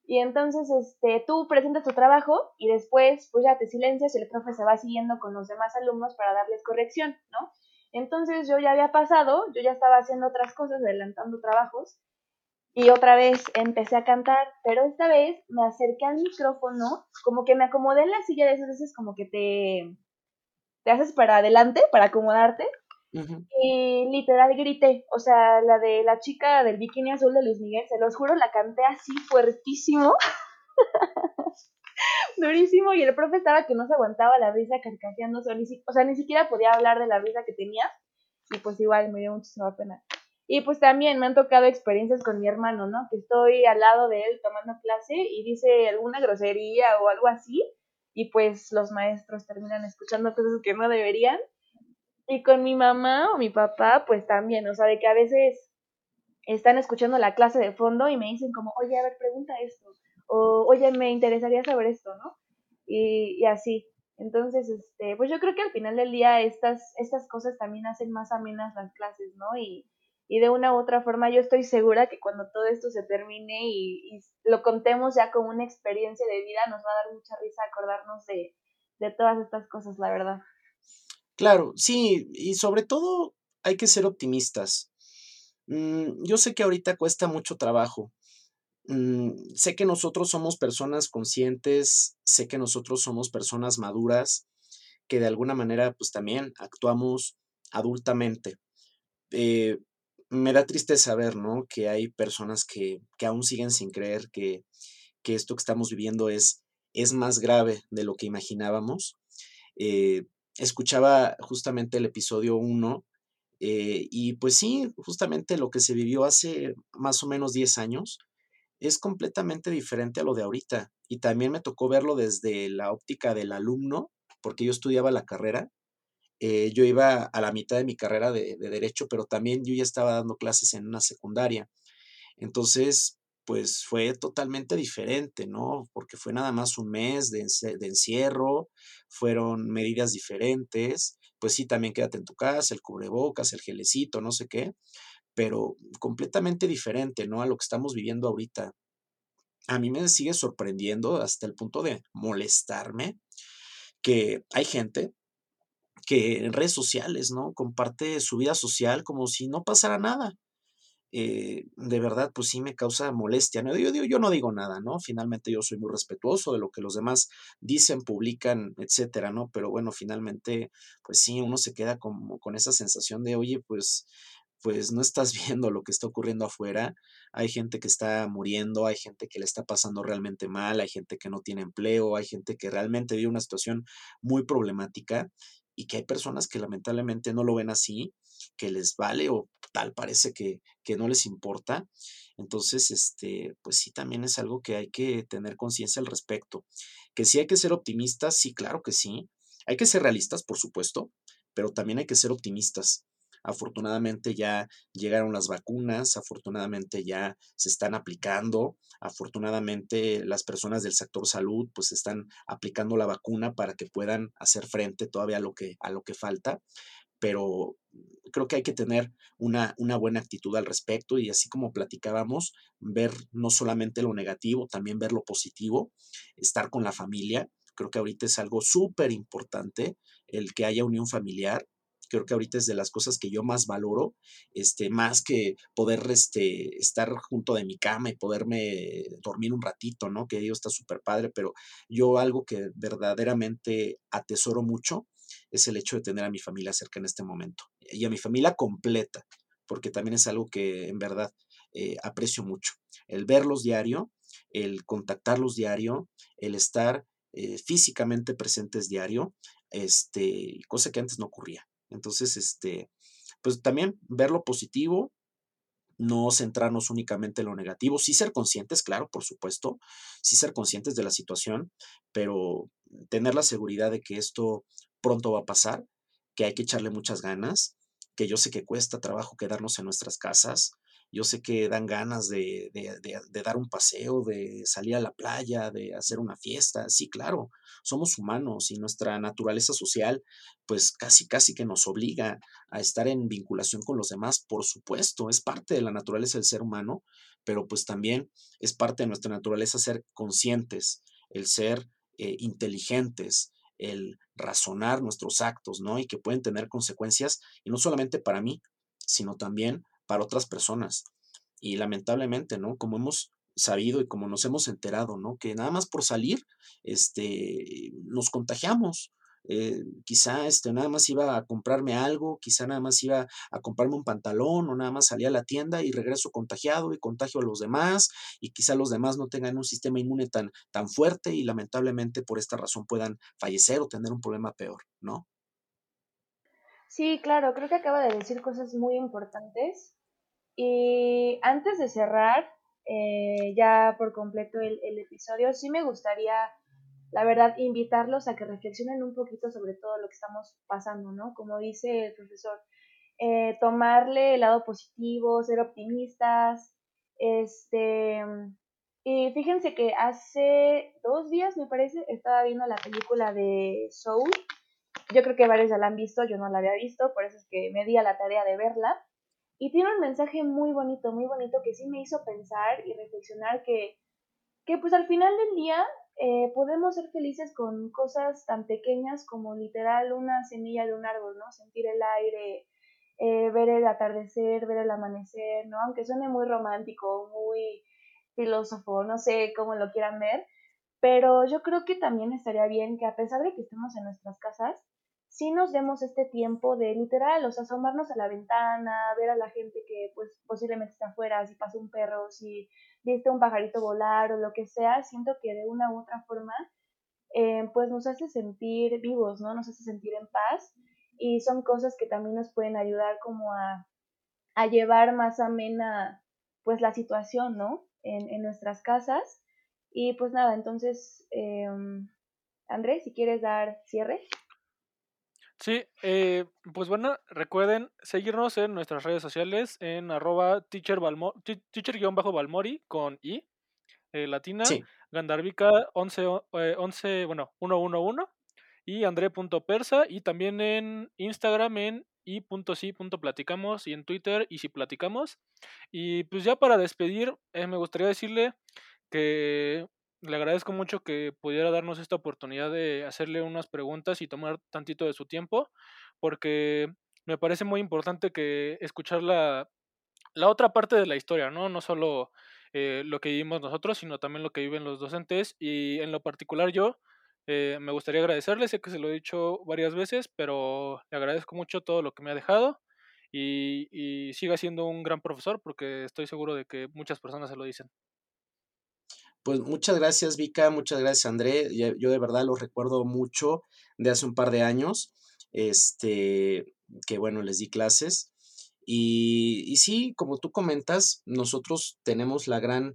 Speaker 2: Y entonces, este, tú presentas tu trabajo y después, pues ya te silencias y el profe se va siguiendo con los demás alumnos para darles corrección, ¿no? Entonces yo ya había pasado, yo ya estaba haciendo otras cosas, adelantando trabajos, y otra vez empecé a cantar, pero esta vez me acerqué al micrófono, como que me acomodé en la silla de esas veces como que te, te haces para adelante, para acomodarte, y literal grité, o sea, la de la chica del bikini azul de Luis Miguel, se los juro, la canté así fuertísimo. *laughs* Durísimo, y el profe estaba que no se aguantaba la risa carcajeándose, o sea, ni siquiera podía hablar de la risa que tenía, y pues igual me dio muchísima pena. Y pues también me han tocado experiencias con mi hermano, ¿no? Que estoy al lado de él tomando clase y dice alguna grosería o algo así, y pues los maestros terminan escuchando cosas que no deberían, y con mi mamá o mi papá, pues también, o sea, de que a veces están escuchando la clase de fondo y me dicen como, oye, a ver, pregunta esto, o oye, me interesaría saber esto, ¿no? Y, y así. Entonces, este, pues yo creo que al final del día estas, estas cosas también hacen más amenas las clases, ¿no? Y, y de una u otra forma yo estoy segura que cuando todo esto se termine y, y, lo contemos ya como una experiencia de vida, nos va a dar mucha risa acordarnos de, de todas estas cosas, la verdad.
Speaker 3: Claro, sí, y sobre todo hay que ser optimistas. Mm, yo sé que ahorita cuesta mucho trabajo. Mm, sé que nosotros somos personas conscientes, sé que nosotros somos personas maduras, que de alguna manera pues también actuamos adultamente. Eh, me da triste saber, ¿no? Que hay personas que, que aún siguen sin creer que, que, esto que estamos viviendo es, es más grave de lo que imaginábamos. Eh, escuchaba justamente el episodio 1 eh, y pues sí, justamente lo que se vivió hace más o menos 10 años es completamente diferente a lo de ahorita. Y también me tocó verlo desde la óptica del alumno, porque yo estudiaba la carrera. Eh, yo iba a la mitad de mi carrera de, de derecho, pero también yo ya estaba dando clases en una secundaria. Entonces, pues fue totalmente diferente, ¿no? Porque fue nada más un mes de, encierro, fueron medidas diferentes, pues sí, también quédate en tu casa, el cubrebocas, el gelecito, no sé qué, pero completamente diferente, ¿no? A lo que estamos viviendo ahorita. A mí me sigue sorprendiendo hasta el punto de molestarme que hay gente que en redes sociales, ¿no? Comparte su vida social como si no pasara nada. Eh, de verdad, pues sí me causa molestia. ¿no? Yo, yo, yo, no digo nada, ¿no? Finalmente yo soy muy respetuoso de lo que los demás dicen, publican, etcétera, ¿no? Pero bueno, finalmente, pues sí, uno se queda como con esa sensación de, oye, pues, pues no estás *laughs* viendo lo que está ocurriendo afuera. Hay gente que está muriendo, hay gente que le está pasando realmente mal, hay gente que no tiene empleo, hay gente que realmente vive una situación muy problemática y que hay personas que lamentablemente no lo ven así, que les vale o tal parece que, que no les importa. Entonces, este, pues sí, también es algo que hay que tener conciencia al respecto. Que sí hay que ser optimistas, sí, claro que sí. Hay que ser realistas, por supuesto, pero también hay que ser optimistas. Afortunadamente ya llegaron las vacunas, afortunadamente ya se están aplicando, afortunadamente las personas del sector salud pues están aplicando la vacuna para que puedan hacer frente todavía a lo que, a lo que falta, pero creo que hay que tener una, una, buena actitud al respecto y así como platicábamos, ver no solamente lo negativo, también ver lo positivo, estar con la familia. Creo que ahorita es algo súper importante el que haya unión familiar, creo que ahorita es de las cosas que yo más valoro, este, más que poder este, estar junto de mi cama y poderme dormir un ratito, ¿no? Que Dios está súper padre, pero yo algo que verdaderamente atesoro mucho es el hecho de tener a mi familia cerca en este momento y a mi familia completa, porque también es algo que en verdad eh, aprecio mucho. El verlos diario, el contactarlos diario, el estar eh, físicamente presentes diario, este, cosa que antes no ocurría. Entonces, este, pues también ver lo positivo, no centrarnos únicamente en lo negativo, sí ser conscientes, claro, por supuesto, sí ser conscientes de la situación, pero tener la seguridad de que esto pronto va a pasar, que hay que echarle muchas ganas, que yo sé que cuesta trabajo quedarnos en nuestras casas, yo sé que dan ganas de, dar un paseo, de salir a la playa, de hacer una fiesta. Sí, claro, somos humanos y nuestra naturaleza social, pues casi, casi que nos obliga a estar en vinculación con los demás. Por supuesto, es parte de la naturaleza del ser humano, pero pues también es parte de nuestra naturaleza ser conscientes, el ser eh, inteligentes, el razonar nuestros actos, ¿no? Y que pueden tener consecuencias, y no solamente para mí, sino también para otras personas. Y lamentablemente, ¿no? Como hemos sabido y como nos hemos enterado, ¿no? Que nada más por salir, este, nos contagiamos. Eh, quizá este, nada más iba a comprarme algo, quizá nada más iba a comprarme un pantalón o nada más salía a la tienda y regreso contagiado y contagio a los demás y quizá los demás no tengan un sistema inmune tan, tan fuerte y lamentablemente por esta razón puedan fallecer o tener un problema peor, ¿no?
Speaker 2: Sí, claro, creo que acaba de decir cosas muy importantes. Y antes de cerrar eh, ya por completo el, episodio, sí me gustaría, la verdad, invitarlos a que reflexionen un poquito sobre todo lo que estamos pasando, ¿no? Como dice el profesor, eh, tomarle el lado positivo, ser optimistas, este... Y fíjense que hace dos días, me parece, estaba viendo la película de Soul yo creo que varios ya la han visto, yo no la había visto, por eso es que me di a la tarea de verla. Y tiene un mensaje muy bonito, muy bonito que sí me hizo pensar y reflexionar que, que pues al final del día eh, podemos ser felices con cosas tan pequeñas como literal una semilla de un árbol, ¿no? Sentir el aire, eh, ver el atardecer, ver el amanecer, ¿no? Aunque suene muy romántico, muy filósofo, no sé cómo lo quieran ver, pero yo creo que también estaría bien que a pesar de que estemos en nuestras casas, si nos demos este tiempo de literal, o sea, asomarnos a la ventana, ver a la gente que pues posiblemente está afuera, si pasa un perro, si viste un pajarito volar o lo que sea, siento que de una u otra forma eh, pues nos hace sentir vivos, ¿no? Nos hace sentir en paz y son cosas que también nos pueden ayudar como a, a llevar más amena pues la situación, ¿no? En, en nuestras casas. Y pues nada, entonces, eh, Andrés, si quieres dar cierre.
Speaker 1: Sí, eh, pues bueno, recuerden seguirnos en nuestras redes sociales en arroba teacher-balmori con i eh, latina, Gandarvica 11, 11, eh, bueno, 111 y andre.persa y también en Instagram en i.si.platicamos y en Twitter y si platicamos. Y pues ya para despedir, me gustaría decirle que le agradezco mucho que pudiera darnos esta oportunidad de hacerle unas preguntas y tomar tantito de su tiempo, porque me parece muy importante que escuchar la, la otra parte de la historia, ¿no? No solo eh, lo que vivimos nosotros, sino también lo que viven los docentes. Y en lo particular yo eh, me gustaría agradecerle, sé que se lo he dicho varias veces, pero le agradezco mucho todo lo que me ha dejado y, y siga siendo un gran profesor porque estoy seguro de que muchas personas se lo dicen.
Speaker 3: Pues muchas gracias, Vika, muchas gracias, André. Yo de verdad lo recuerdo mucho de hace un par de años, este, que bueno, les di clases. Y, y sí, como tú comentas, nosotros tenemos la gran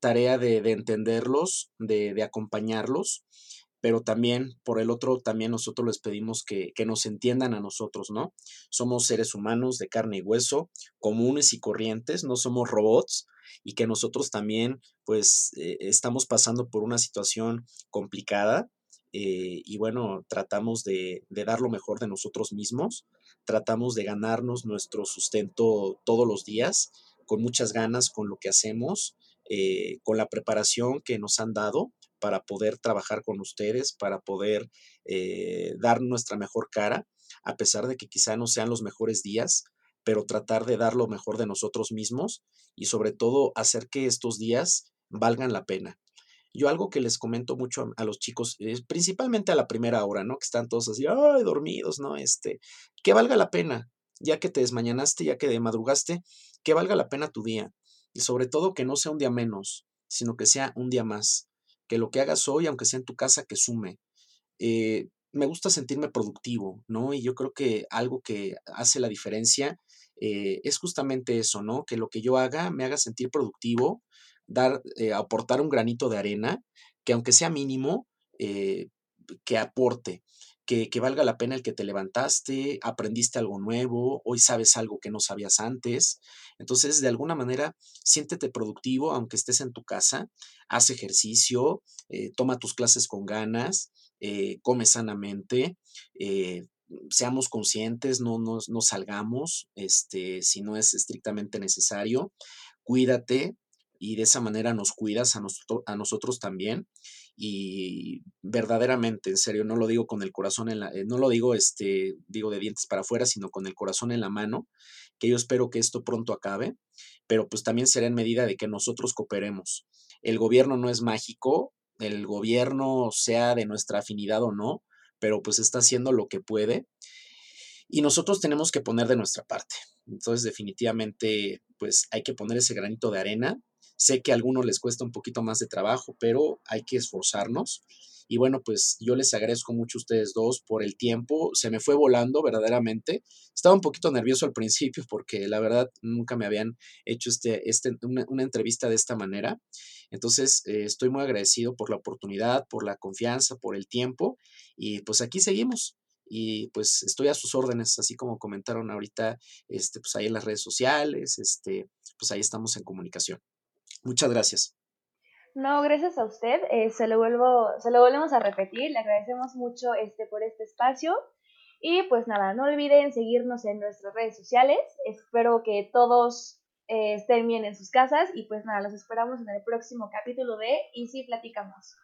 Speaker 3: tarea de, de entenderlos, de, de, acompañarlos, pero también por el otro, también nosotros les pedimos que, que nos entiendan a nosotros, ¿no? Somos seres humanos de carne y hueso, comunes y corrientes, no somos robots, y que nosotros también pues eh, estamos pasando por una situación complicada eh, y bueno, tratamos de, dar lo mejor de nosotros mismos, tratamos de ganarnos nuestro sustento todos los días, con muchas ganas con lo que hacemos, eh, con la preparación que nos han dado para poder trabajar con ustedes, para poder dar nuestra mejor cara, a pesar de que quizá no sean los mejores días, pero tratar de dar lo mejor de nosotros mismos y sobre todo hacer que estos días valgan la pena. Yo algo que les comento mucho a, los chicos, principalmente a la primera hora, ¿no? Que están todos así, ay, dormidos, ¿no? Este, que valga la pena, ya que te desmañanaste, ya que de madrugaste, que valga la pena tu día. Y sobre todo que no sea un día menos, sino que sea un día más. Que lo que hagas hoy, aunque sea en tu casa, que sume. Eh, me gusta sentirme productivo, ¿no? Y yo creo que algo que hace la diferencia eh, es justamente eso, ¿no? Que lo que yo haga me haga sentir productivo, dar, eh, aportar un granito de arena, que aunque sea mínimo, que aporte, que, valga la pena el que te levantaste, aprendiste algo nuevo, hoy sabes algo que no sabías antes. Entonces, de alguna manera, siéntete productivo, aunque estés en tu casa, haz ejercicio, eh, toma tus clases con ganas, eh, come sanamente, eh, seamos conscientes, no, no, no salgamos este, si no es estrictamente necesario, cuídate y de esa manera nos cuidas a, nosotros, también y verdaderamente, en serio, no lo digo con el corazón en la, eh, no lo digo, este, digo de dientes para afuera, sino con el corazón en la mano, que yo espero que esto pronto acabe, pero pues también será en medida de que nosotros cooperemos. El gobierno no es mágico, el gobierno sea de nuestra afinidad o no, pero pues está haciendo lo que puede y nosotros tenemos que poner de nuestra parte. Entonces, definitivamente, pues hay que poner ese granito de arena Sé que a algunos les cuesta un poquito más de trabajo, pero hay que esforzarnos. Y bueno, pues yo les agradezco mucho a ustedes dos por el tiempo. Se me fue volando verdaderamente. Estaba un poquito nervioso al principio porque la verdad nunca me habían hecho este, este, una, entrevista de esta manera. Entonces eh, estoy muy agradecido por la oportunidad, por la confianza, por el tiempo. Y pues aquí seguimos y pues estoy a sus órdenes, así como comentaron ahorita, este, pues ahí en las redes sociales, este, pues ahí estamos en comunicación. Muchas gracias.
Speaker 2: No, gracias a usted. Eh, se, lo vuelvo, se lo volvemos a repetir. Le agradecemos mucho este, por este espacio. Y pues nada, no olviden seguirnos en nuestras redes sociales. Espero que todos eh, estén bien en sus casas. Y pues nada, los esperamos en el próximo capítulo de Y si platicamos.